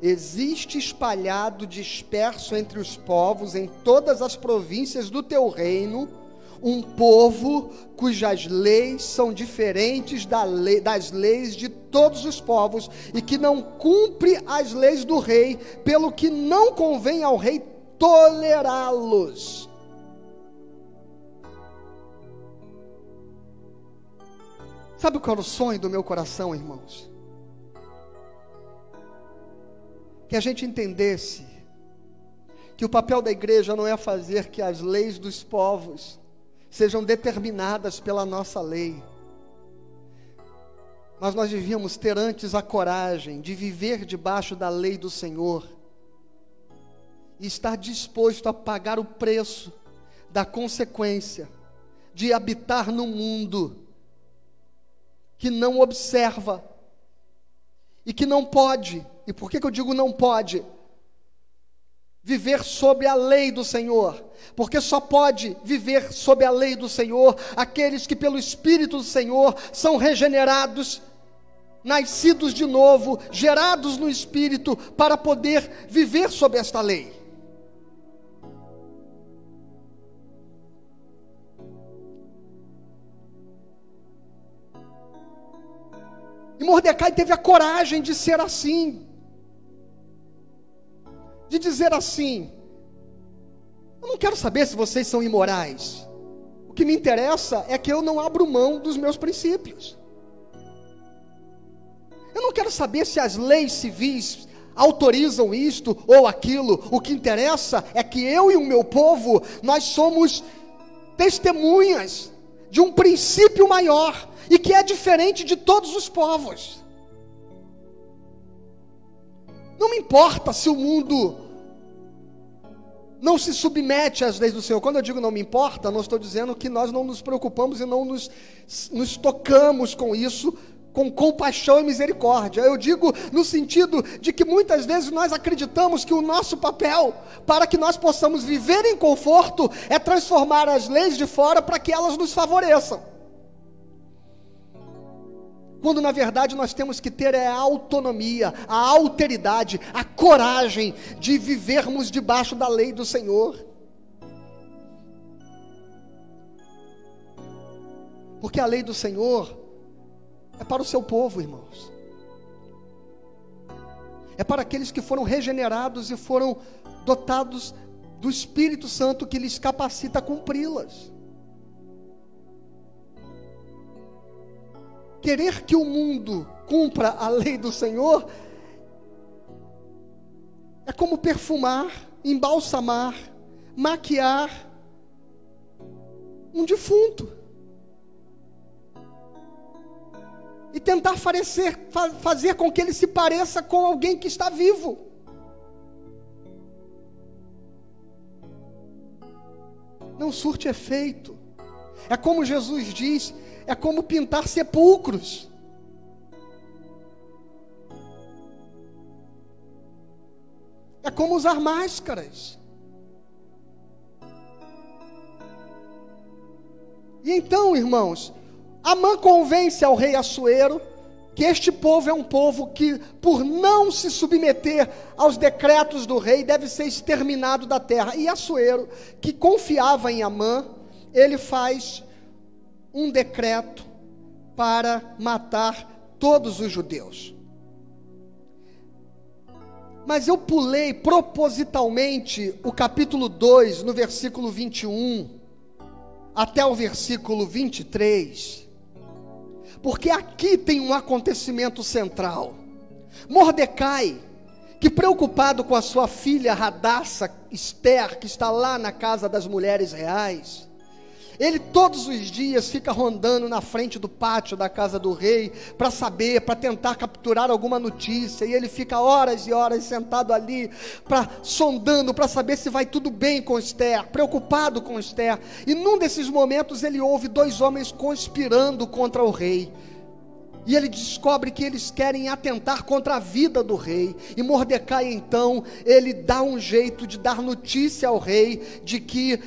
existe espalhado, disperso entre os povos, em todas as províncias do teu reino, um povo cujas leis são diferentes das leis de todos os povos e que não cumpre as leis do rei, pelo que não convém ao rei tolerá-los. Sabe qual era o sonho do meu coração, irmãos? Que a gente entendesse que o papel da igreja não é fazer que as leis dos povos sejam determinadas pela nossa lei. Mas nós devíamos ter antes a coragem de viver debaixo da lei do Senhor e estar disposto a pagar o preço da consequência de habitar no mundo que não observa e que não pode e por que, que eu digo não pode? Viver sob a lei do Senhor, porque só pode viver sob a lei do Senhor aqueles que, pelo Espírito do Senhor, são regenerados, nascidos de novo, gerados no Espírito, para poder viver sob esta lei. E Mordecai teve a coragem de ser assim de dizer assim: Eu não quero saber se vocês são imorais. O que me interessa é que eu não abro mão dos meus princípios. Eu não quero saber se as leis civis autorizam isto ou aquilo. O que interessa é que eu e o meu povo, nós somos testemunhas de um princípio maior e que é diferente de todos os povos. Não me importa se o mundo não se submete às leis do Senhor. Quando eu digo não me importa, não estou dizendo que nós não nos preocupamos e não nos, nos tocamos com isso, com compaixão e misericórdia. Eu digo no sentido de que muitas vezes nós acreditamos que o nosso papel para que nós possamos viver em conforto é transformar as leis de fora para que elas nos favoreçam quando na verdade nós temos que ter é a autonomia, a alteridade, a coragem de vivermos debaixo da lei do Senhor. Porque a lei do Senhor é para o seu povo, irmãos. É para aqueles que foram regenerados e foram dotados do Espírito Santo que lhes capacita a cumpri-las. Querer que o mundo cumpra a lei do Senhor é como perfumar, embalsamar, maquiar um defunto. E tentar fazer, fazer com que ele se pareça com alguém que está vivo. Não surte efeito. É como Jesus diz: é como pintar sepulcros. É como usar máscaras. E então, irmãos, Amã convence ao rei Assuero que este povo é um povo que, por não se submeter aos decretos do rei, deve ser exterminado da terra. E Assuero, que confiava em Amã, ele faz um decreto para matar todos os judeus. Mas eu pulei propositalmente o capítulo 2, no versículo 21, até o versículo 23, porque aqui tem um acontecimento central. Mordecai, que preocupado com a sua filha Radassa Esther, que está lá na casa das mulheres reais, ele todos os dias fica rondando na frente do pátio da casa do rei para saber, para tentar capturar alguma notícia. E ele fica horas e horas sentado ali, para sondando, para saber se vai tudo bem com Esther, preocupado com Esther. E num desses momentos ele ouve dois homens conspirando contra o rei. E ele descobre que eles querem atentar contra a vida do rei. E Mordecai, então, ele dá um jeito de dar notícia ao rei de que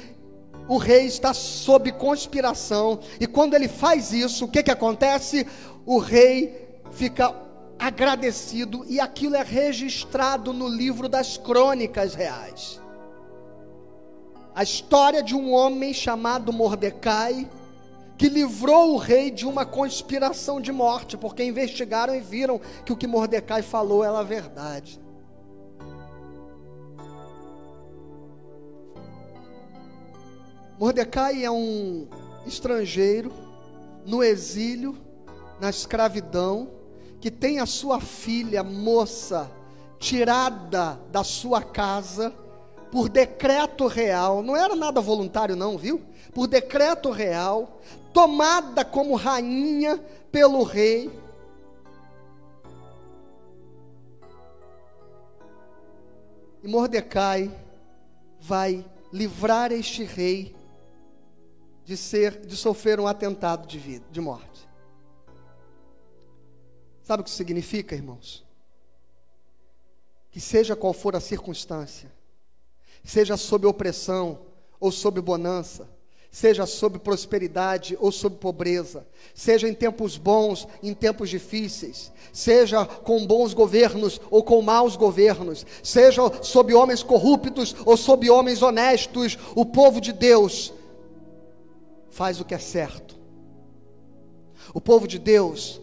o rei está sob conspiração, e quando ele faz isso, o que, que acontece? O rei fica agradecido, e aquilo é registrado no livro das crônicas reais. A história de um homem chamado Mordecai, que livrou o rei de uma conspiração de morte, porque investigaram e viram que o que Mordecai falou era verdade. Mordecai é um estrangeiro no exílio, na escravidão, que tem a sua filha moça tirada da sua casa por decreto real, não era nada voluntário não, viu? Por decreto real, tomada como rainha pelo rei. E Mordecai vai livrar este rei de ser, de sofrer um atentado de vida, de morte. Sabe o que isso significa, irmãos? Que seja qual for a circunstância, seja sob opressão ou sob bonança, seja sob prosperidade ou sob pobreza, seja em tempos bons, em tempos difíceis, seja com bons governos ou com maus governos, seja sob homens corruptos ou sob homens honestos, o povo de Deus faz o que é certo. O povo de Deus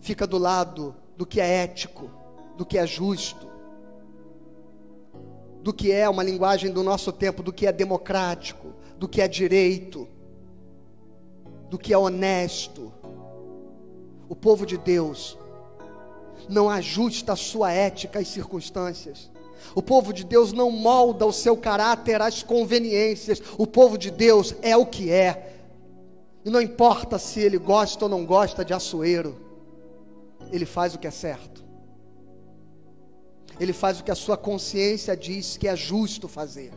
fica do lado do que é ético, do que é justo, do que é uma linguagem do nosso tempo, do que é democrático, do que é direito, do que é honesto. O povo de Deus não ajusta a sua ética às circunstâncias. O povo de Deus não molda o seu caráter às conveniências. O povo de Deus é o que é. E não importa se ele gosta ou não gosta de açoeiro, ele faz o que é certo. Ele faz o que a sua consciência diz que é justo fazer.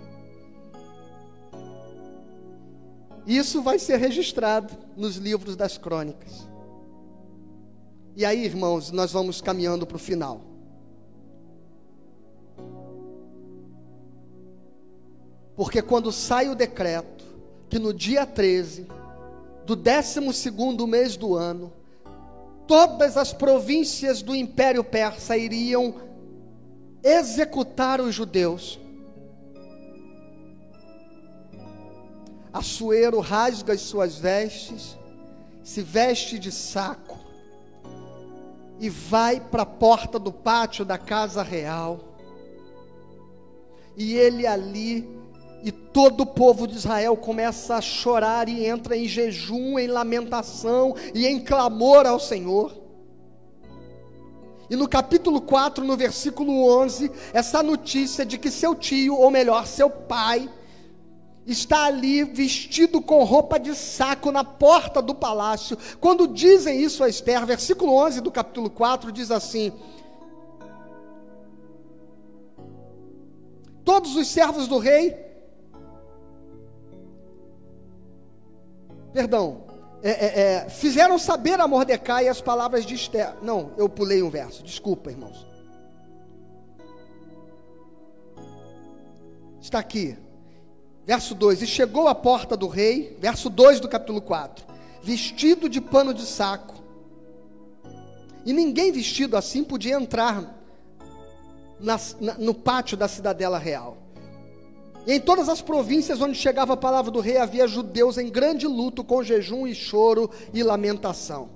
Isso vai ser registrado nos livros das crônicas. E aí, irmãos, nós vamos caminhando para o final. Porque quando sai o decreto, que no dia 13 do 12 mês do ano, todas as províncias do Império Persa iriam executar os judeus. Assuero rasga as suas vestes, se veste de saco e vai para a porta do pátio da casa real. E ele ali e todo o povo de Israel começa a chorar e entra em jejum, em lamentação e em clamor ao Senhor. E no capítulo 4, no versículo 11, essa notícia de que seu tio, ou melhor, seu pai, está ali vestido com roupa de saco na porta do palácio. Quando dizem isso a Esther, versículo 11 do capítulo 4 diz assim: Todos os servos do rei perdão, é, é, é, fizeram saber a Mordecai as palavras de Esther. Não, eu pulei um verso, desculpa, irmãos. Está aqui, verso 2: E chegou à porta do rei, verso 2 do capítulo 4, vestido de pano de saco, E ninguém vestido assim podia entrar na, na, no pátio da cidadela real. E em todas as províncias onde chegava a palavra do rei havia judeus em grande luto, com jejum e choro e lamentação.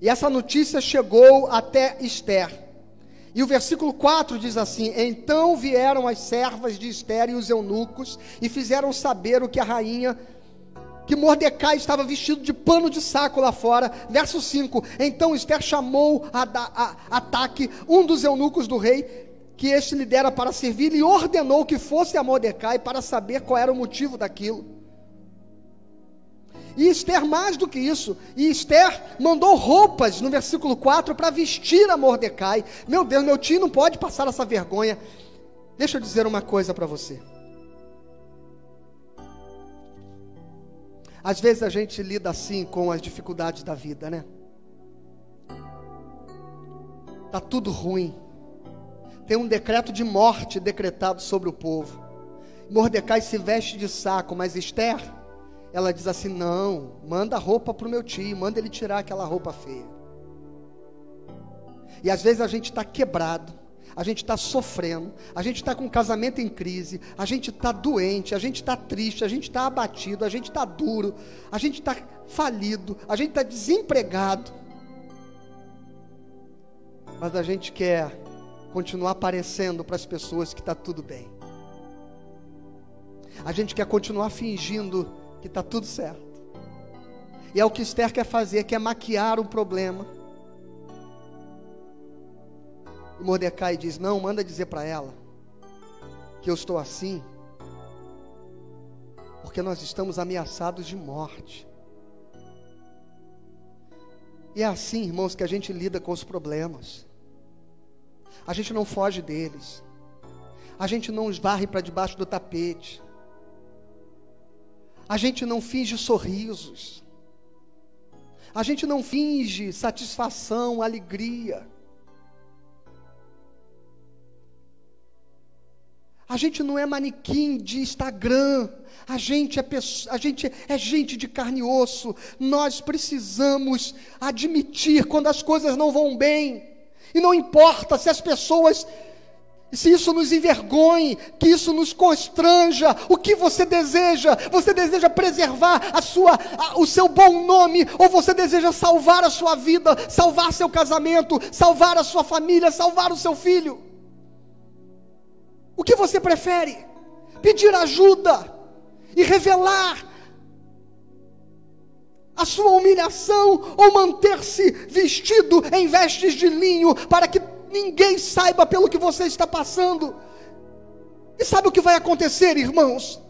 E essa notícia chegou até Esther. E o versículo 4 diz assim: Então vieram as servas de Esther e os eunucos e fizeram saber o que a rainha, que Mordecai estava vestido de pano de saco lá fora. Verso 5: Então Esther chamou a, a, a Ataque, um dos eunucos do rei, que este lhe dera para servir, e ordenou que fosse a Mordecai para saber qual era o motivo daquilo. E Esther, mais do que isso, e Esther mandou roupas no versículo 4 para vestir a Mordecai. Meu Deus, meu tio não pode passar essa vergonha. Deixa eu dizer uma coisa para você. Às vezes a gente lida assim com as dificuldades da vida, né? Tá tudo ruim tem um decreto de morte decretado sobre o povo. Mordecai se veste de saco, mas Esther, ela diz assim: não, manda roupa para o meu tio, manda ele tirar aquela roupa feia. E às vezes a gente está quebrado, a gente está sofrendo, a gente está com um casamento em crise, a gente está doente, a gente está triste, a gente está abatido, a gente está duro, a gente está falido, a gente está desempregado. Mas a gente quer continuar parecendo para as pessoas que está tudo bem. A gente quer continuar fingindo que está tudo certo. E é o que Esther quer fazer, quer maquiar o problema. E Mordecai diz: Não, manda dizer para ela que eu estou assim, porque nós estamos ameaçados de morte. E é assim, irmãos, que a gente lida com os problemas. A gente não foge deles. A gente não os varre para debaixo do tapete. A gente não finge sorrisos. A gente não finge satisfação, alegria. A gente não é manequim de Instagram. A gente é, a gente é gente de carne e osso. Nós precisamos admitir quando as coisas não vão bem. E não importa se as pessoas, se isso nos envergonhe, que isso nos constranja, o que você deseja? Você deseja preservar a sua, a, o seu bom nome, ou você deseja salvar a sua vida, salvar seu casamento, salvar a sua família, salvar o seu filho? O que você prefere? Pedir ajuda e revelar a sua humilhação ou manter-se vestido em vestes de linho para que ninguém saiba pelo que você está passando. E sabe o que vai acontecer, irmãos?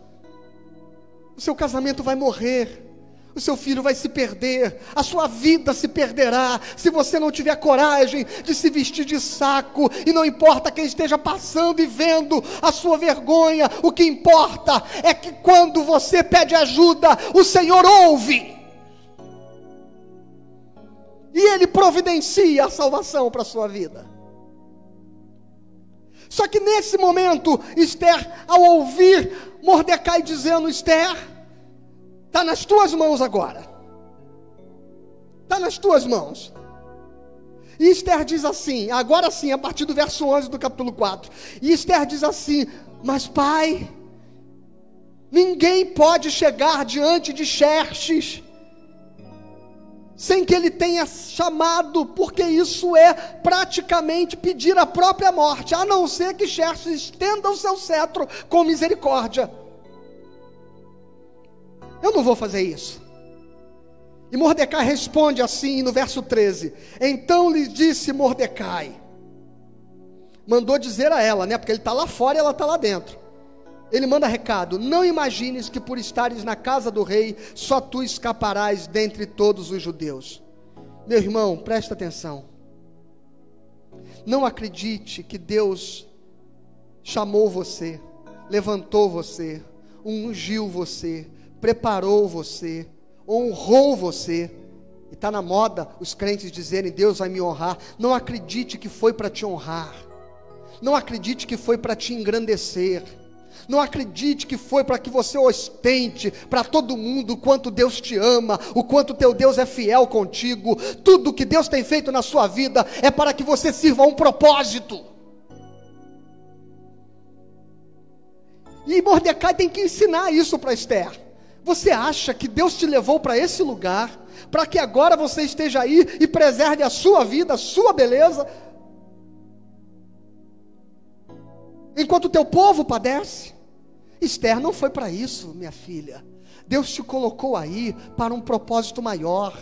O seu casamento vai morrer. O seu filho vai se perder, a sua vida se perderá, se você não tiver coragem de se vestir de saco, e não importa quem esteja passando e vendo a sua vergonha, o que importa é que quando você pede ajuda, o Senhor ouve e Ele providencia a salvação para a sua vida. Só que nesse momento, Esther, ao ouvir Mordecai dizendo: Esther, está nas tuas mãos agora, está nas tuas mãos. E Esther diz assim, agora sim, a partir do verso 11 do capítulo 4. E Esther diz assim: Mas pai, ninguém pode chegar diante de Xerxes sem que ele tenha chamado, porque isso é praticamente pedir a própria morte, a não ser que Xerxes estenda o seu cetro com misericórdia. Eu não vou fazer isso. E Mordecai responde assim no verso 13: Então lhe disse Mordecai, mandou dizer a ela, né? Porque ele está lá fora e ela está lá dentro ele manda recado: Não imagines que por estares na casa do rei, só tu escaparás dentre todos os judeus. Meu irmão, presta atenção. Não acredite que Deus chamou você, levantou você, ungiu você, preparou você, honrou você. E está na moda os crentes dizerem: Deus vai me honrar. Não acredite que foi para te honrar. Não acredite que foi para te engrandecer. Não acredite que foi para que você ostente para todo mundo o quanto Deus te ama, o quanto teu Deus é fiel contigo. Tudo que Deus tem feito na sua vida é para que você sirva a um propósito. E Mordecai tem que ensinar isso para Esther. Você acha que Deus te levou para esse lugar para que agora você esteja aí e preserve a sua vida, a sua beleza, enquanto o teu povo padece? Esther não foi para isso, minha filha. Deus te colocou aí para um propósito maior.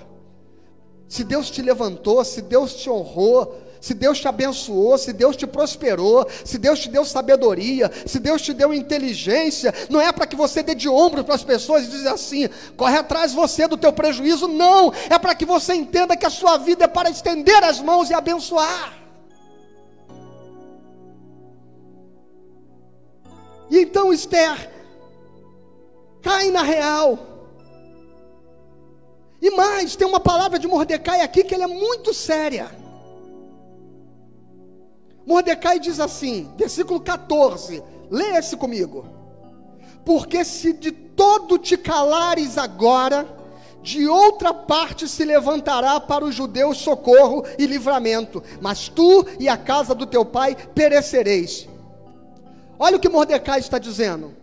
Se Deus te levantou, se Deus te honrou, se Deus te abençoou, se Deus te prosperou, se Deus te deu sabedoria, se Deus te deu inteligência, não é para que você dê de ombro para as pessoas e dizer assim, corre atrás você do teu prejuízo, não, é para que você entenda que a sua vida é para estender as mãos e abençoar. E então Esther cai na real. E mais, tem uma palavra de Mordecai aqui que ela é muito séria. Mordecai diz assim, versículo 14, leia esse comigo. Porque se de todo te calares agora, de outra parte se levantará para os judeus socorro e livramento, mas tu e a casa do teu pai perecereis. Olha o que Mordecai está dizendo.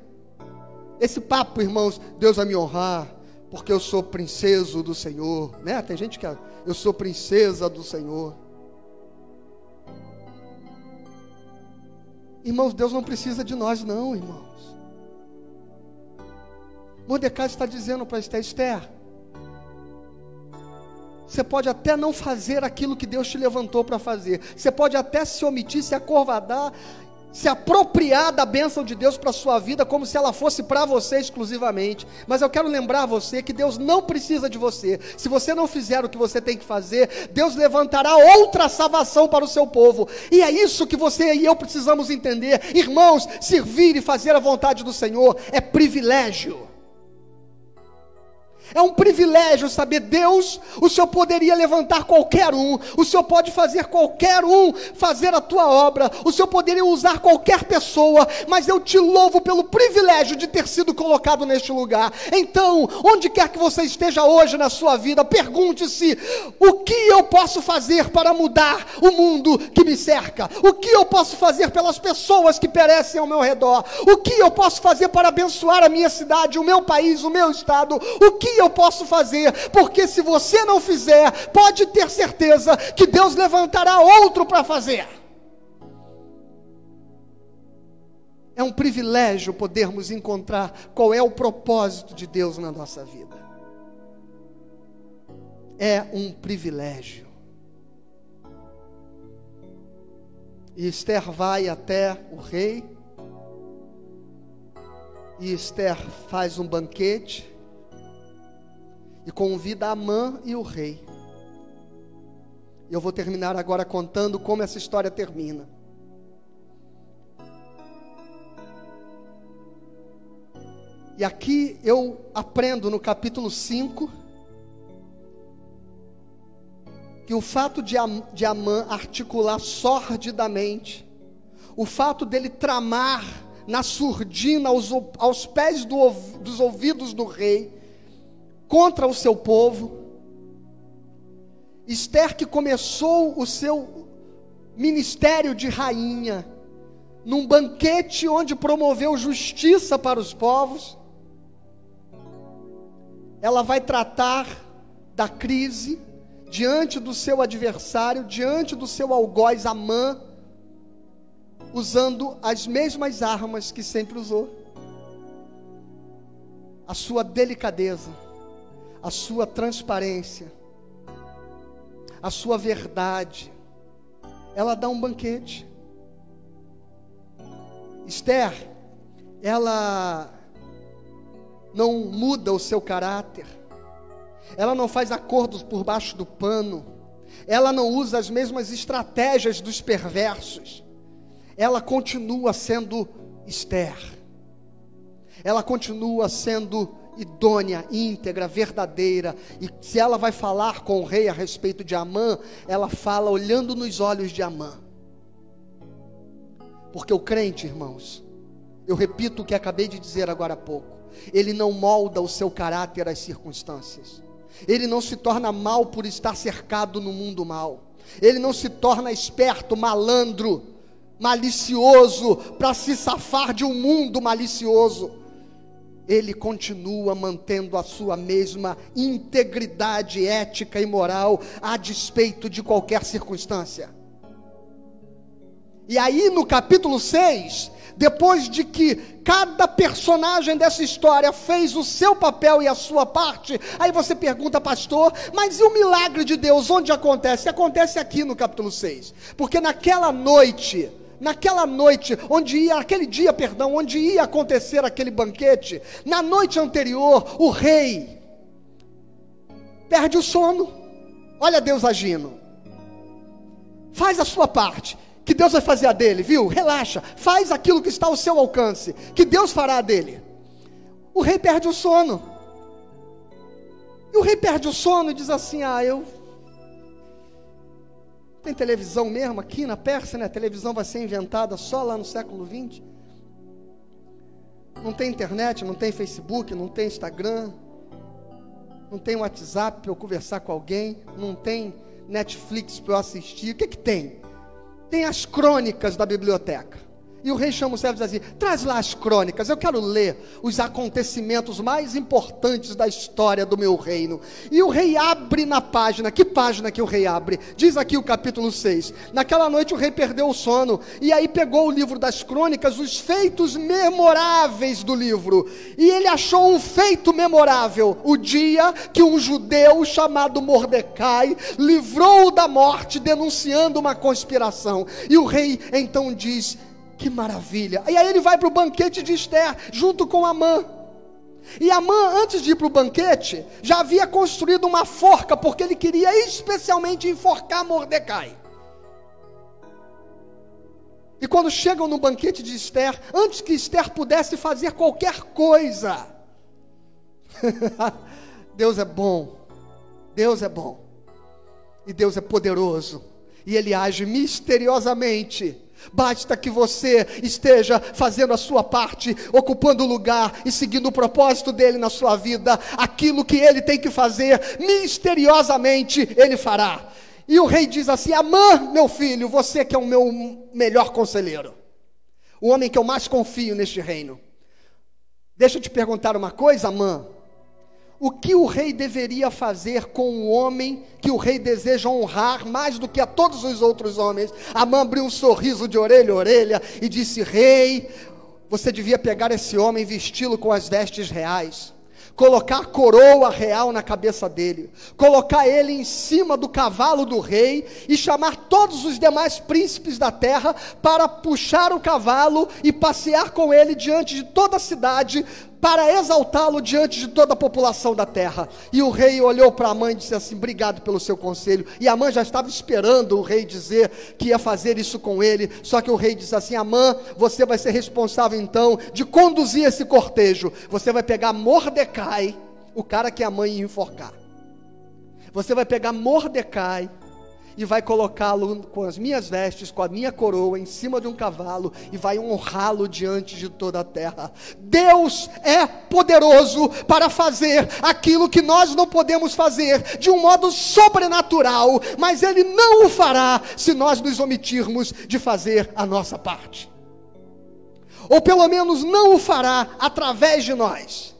Esse papo, irmãos, Deus vai me honrar, porque eu sou princeso do Senhor, né? Tem gente que é, eu sou princesa do Senhor. Irmãos, Deus não precisa de nós, não, irmãos. Mordecai está dizendo para Esther: Esther, você pode até não fazer aquilo que Deus te levantou para fazer, você pode até se omitir, se acovardar se apropriar da bênção de Deus para a sua vida como se ela fosse para você exclusivamente. Mas eu quero lembrar você que Deus não precisa de você. Se você não fizer o que você tem que fazer, Deus levantará outra salvação para o seu povo. E é isso que você e eu precisamos entender. Irmãos, servir e fazer a vontade do Senhor é privilégio. É um privilégio saber Deus, o Senhor poderia levantar qualquer um, o Senhor pode fazer qualquer um fazer a tua obra, o Senhor poderia usar qualquer pessoa, mas eu te louvo pelo privilégio de ter sido colocado neste lugar. Então, onde quer que você esteja hoje na sua vida, pergunte-se: o que eu posso fazer para mudar o mundo que me cerca? O que eu posso fazer pelas pessoas que perecem ao meu redor? O que eu posso fazer para abençoar a minha cidade, o meu país, o meu estado? O que eu posso fazer? Porque se você não fizer, pode ter certeza que Deus levantará outro para fazer. É um privilégio podermos encontrar qual é o propósito de Deus na nossa vida. É um privilégio. E Esther vai até o rei. E Esther faz um banquete e convida Amã e o rei. Eu vou terminar agora contando como essa história termina. E aqui eu aprendo no capítulo 5 que o fato de, Am de Amã articular sordidamente, o fato dele tramar na surdina aos, aos pés do, dos ouvidos do rei, contra o seu povo. Esther, que começou o seu ministério de rainha, num banquete onde promoveu justiça para os povos, ela vai tratar da crise diante do seu adversário, diante do seu algoz Amã, usando as mesmas armas que sempre usou. A sua delicadeza a sua transparência, a sua verdade. Ela dá um banquete. Esther, ela não muda o seu caráter, ela não faz acordos por baixo do pano, ela não usa as mesmas estratégias dos perversos, ela continua sendo Esther, ela continua sendo idônea, íntegra, verdadeira. E se ela vai falar com o rei a respeito de Amã, ela fala olhando nos olhos de Amã. Porque o crente, irmãos, Eu repito o que acabei de dizer agora há pouco. Ele não molda o seu caráter às circunstâncias. Ele não se torna mal por estar cercado no mundo mal. Ele não se torna esperto, malandro, malicioso para se safar de um mundo malicioso. Ele continua mantendo a sua mesma integridade ética e moral a despeito de qualquer circunstância. E aí no capítulo 6, depois de que cada personagem dessa história fez o seu papel e a sua parte, aí você pergunta, pastor, mas e o milagre de Deus, onde acontece? Acontece aqui no capítulo 6, porque naquela noite, naquela noite, onde ia, aquele dia, perdão, onde ia acontecer aquele banquete, na noite anterior, o rei perde o sono, olha Deus agindo, faz a sua parte, que Deus vai fazer a dele, viu? Relaxa, faz aquilo que está ao seu alcance, que Deus fará a dele. O rei perde o sono. E o rei perde o sono e diz assim: Ah, eu. Tem televisão mesmo aqui na Pérsia, né? A televisão vai ser inventada só lá no século 20. Não tem internet, não tem Facebook, não tem Instagram, não tem WhatsApp para eu conversar com alguém, não tem Netflix para eu assistir. O que, que tem? tem as crônicas da biblioteca. E o rei chama o servo e diz assim: traz lá as crônicas, eu quero ler os acontecimentos mais importantes da história do meu reino. E o rei abre na página, que página que o rei abre? Diz aqui o capítulo 6. Naquela noite o rei perdeu o sono, e aí pegou o livro das crônicas, os feitos memoráveis do livro. E ele achou um feito memorável: o dia que um judeu chamado Mordecai livrou da morte, denunciando uma conspiração. E o rei então diz: que maravilha! E aí ele vai para o banquete de Esther, junto com Amã. E Amã, antes de ir para o banquete, já havia construído uma forca, porque ele queria especialmente enforcar Mordecai. E quando chegam no banquete de Esther, antes que Esther pudesse fazer qualquer coisa, *laughs* Deus é bom, Deus é bom, e Deus é poderoso, e Ele age misteriosamente Basta que você esteja fazendo a sua parte, ocupando o lugar e seguindo o propósito dele na sua vida, aquilo que ele tem que fazer, misteriosamente ele fará. E o rei diz assim: Amã, meu filho, você que é o meu melhor conselheiro, o homem que eu mais confio neste reino. Deixa eu te perguntar uma coisa, Amã o que o rei deveria fazer com o homem que o rei deseja honrar mais do que a todos os outros homens? Amã abriu um sorriso de orelha a orelha e disse: Rei, você devia pegar esse homem e vesti-lo com as vestes reais colocar a coroa real na cabeça dele, colocar ele em cima do cavalo do rei e chamar todos os demais príncipes da terra para puxar o cavalo e passear com ele diante de toda a cidade, para exaltá-lo diante de toda a população da terra. E o rei olhou para a mãe e disse assim: Obrigado pelo seu conselho. E a mãe já estava esperando o rei dizer que ia fazer isso com ele. Só que o rei disse assim: Amã, você vai ser responsável então de conduzir esse cortejo. Você vai pegar Mordecai, o cara que a mãe ia enforcar. Você vai pegar Mordecai e vai colocá-lo com as minhas vestes, com a minha coroa, em cima de um cavalo, e vai honrá-lo diante de toda a terra. Deus é poderoso para fazer aquilo que nós não podemos fazer de um modo sobrenatural, mas Ele não o fará se nós nos omitirmos de fazer a nossa parte. Ou pelo menos não o fará através de nós.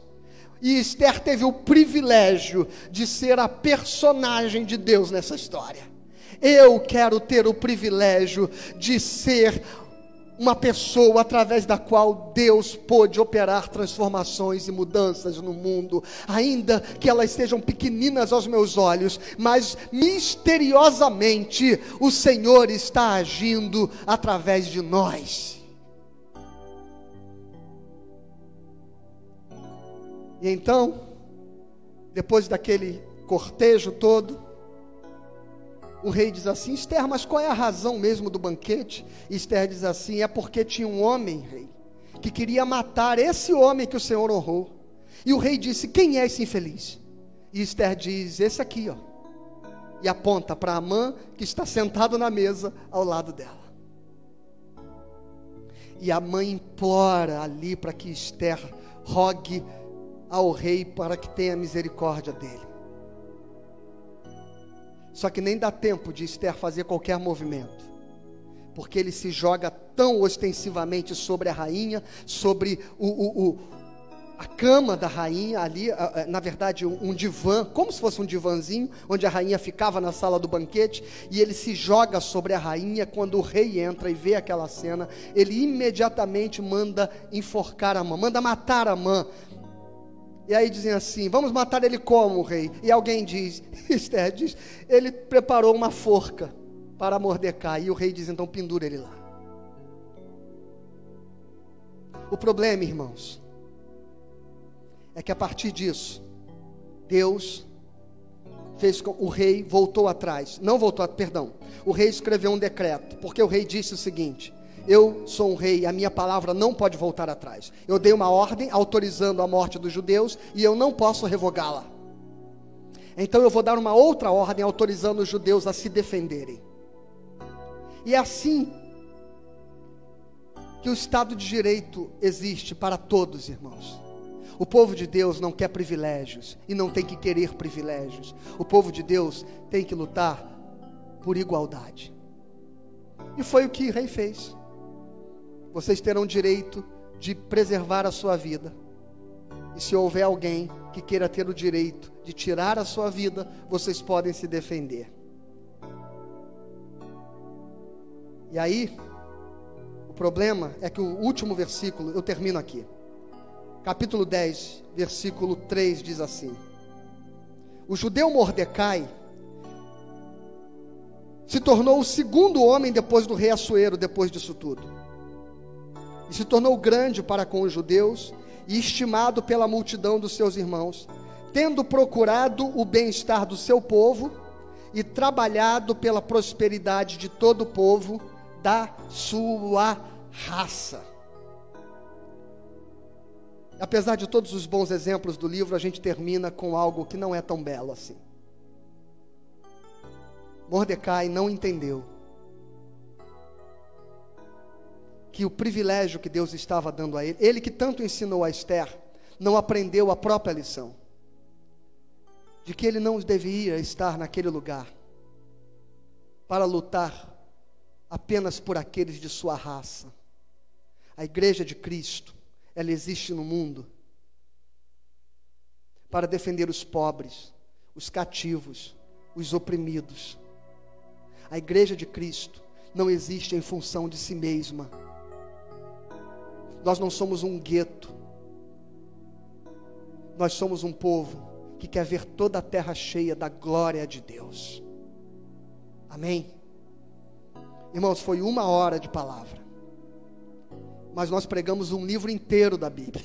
E Esther teve o privilégio de ser a personagem de Deus nessa história. Eu quero ter o privilégio de ser uma pessoa através da qual Deus pôde operar transformações e mudanças no mundo, ainda que elas sejam pequeninas aos meus olhos, mas misteriosamente o Senhor está agindo através de nós. E então, depois daquele cortejo todo, o rei diz assim: Esther, mas qual é a razão mesmo do banquete? E Esther diz assim: É porque tinha um homem, rei, que queria matar esse homem que o Senhor honrou. E o rei disse: Quem é esse infeliz? E Esther diz: Esse aqui, ó. E aponta para Amã, que está sentado na mesa ao lado dela. E a mãe implora ali para que Esther rogue ao rei para que tenha misericórdia dele. Só que nem dá tempo de Esther fazer qualquer movimento, porque ele se joga tão ostensivamente sobre a rainha, sobre o, o, o a cama da rainha ali, na verdade um divã, como se fosse um divãzinho, onde a rainha ficava na sala do banquete, e ele se joga sobre a rainha. Quando o rei entra e vê aquela cena, ele imediatamente manda enforcar a mãe, manda matar a mãe. E aí dizem assim: vamos matar ele como, rei? E alguém diz, *laughs* Esther diz, ele preparou uma forca para Mordecai. E o rei diz: então pendura ele lá. O problema, irmãos, é que a partir disso, Deus fez com o rei voltou atrás. Não voltou, perdão. O rei escreveu um decreto, porque o rei disse o seguinte: Eu sou um rei, a minha palavra não pode voltar atrás. Eu dei uma ordem autorizando a morte dos judeus e eu não posso revogá-la. Então eu vou dar uma outra ordem autorizando os judeus a se defenderem. E é assim que o Estado de Direito existe para todos, irmãos. O povo de Deus não quer privilégios e não tem que querer privilégios. O povo de Deus tem que lutar por igualdade. E foi o que o rei fez. Vocês terão direito de preservar a sua vida. E se houver alguém que queira ter o direito de tirar a sua vida, vocês podem se defender. E aí, o problema é que o último versículo, eu termino aqui capítulo 10, versículo 3 diz assim: O judeu Mordecai se tornou o segundo homem depois do rei Assuero, depois disso tudo. E se tornou grande para com os judeus e estimado pela multidão dos seus irmãos, tendo procurado o bem-estar do seu povo e trabalhado pela prosperidade de todo o povo da sua raça. Apesar de todos os bons exemplos do livro, a gente termina com algo que não é tão belo assim. Mordecai não entendeu que o privilégio que Deus estava dando a ele, ele que tanto ensinou a Esther, não aprendeu a própria lição de que ele não devia estar naquele lugar para lutar apenas por aqueles de sua raça. A igreja de Cristo ela existe no mundo para defender os pobres, os cativos, os oprimidos. A igreja de Cristo não existe em função de si mesma. Nós não somos um gueto. Nós somos um povo que quer ver toda a terra cheia da glória de Deus. Amém? Irmãos, foi uma hora de palavra mas nós pregamos um livro inteiro da Bíblia.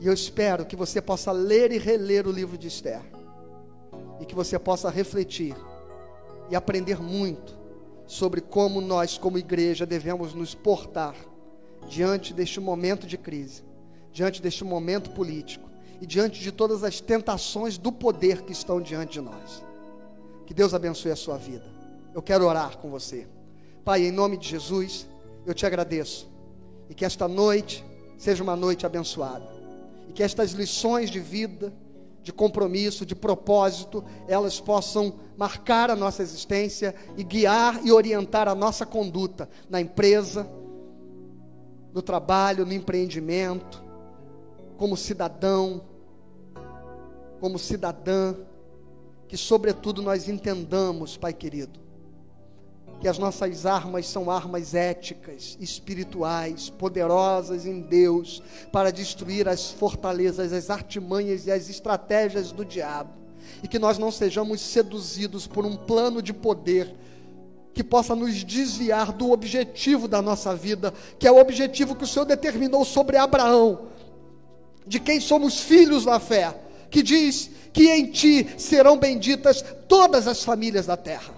E eu espero que você possa ler e reler o livro de Esther. E que você possa refletir e aprender muito sobre como nós, como igreja, devemos nos portar diante deste momento de crise, diante deste momento político e diante de todas as tentações do poder que estão diante de nós. Que Deus abençoe a sua vida. Eu quero orar com você. Pai, em nome de Jesus, eu te agradeço e que esta noite seja uma noite abençoada. E que estas lições de vida, de compromisso, de propósito, elas possam marcar a nossa existência e guiar e orientar a nossa conduta na empresa, no trabalho, no empreendimento, como cidadão, como cidadã, que sobretudo nós entendamos, Pai querido, que as nossas armas são armas éticas, espirituais, poderosas em Deus, para destruir as fortalezas, as artimanhas e as estratégias do diabo, e que nós não sejamos seduzidos por um plano de poder que possa nos desviar do objetivo da nossa vida, que é o objetivo que o Senhor determinou sobre Abraão, de quem somos filhos da fé, que diz que em ti serão benditas todas as famílias da terra.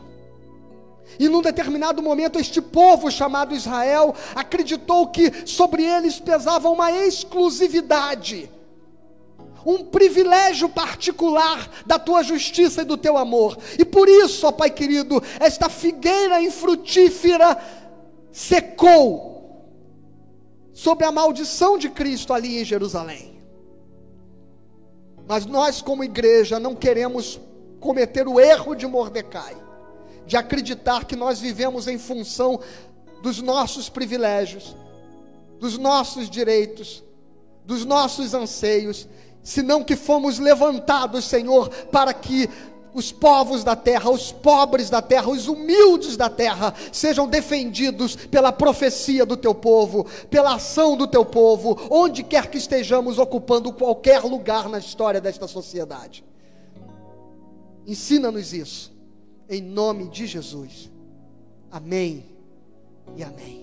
E num determinado momento, este povo chamado Israel acreditou que sobre eles pesava uma exclusividade, um privilégio particular da tua justiça e do teu amor. E por isso, ó Pai querido, esta figueira infrutífera secou sobre a maldição de Cristo ali em Jerusalém. Mas nós, como igreja, não queremos cometer o erro de Mordecai, de acreditar que nós vivemos em função dos nossos privilégios, dos nossos direitos, dos nossos anseios, senão que fomos levantados, Senhor, para que os povos da terra, os pobres da terra, os humildes da terra sejam defendidos pela profecia do teu povo, pela ação do teu povo, onde quer que estejamos ocupando qualquer lugar na história desta sociedade. Ensina-nos isso, em nome de Jesus. Amém e amém.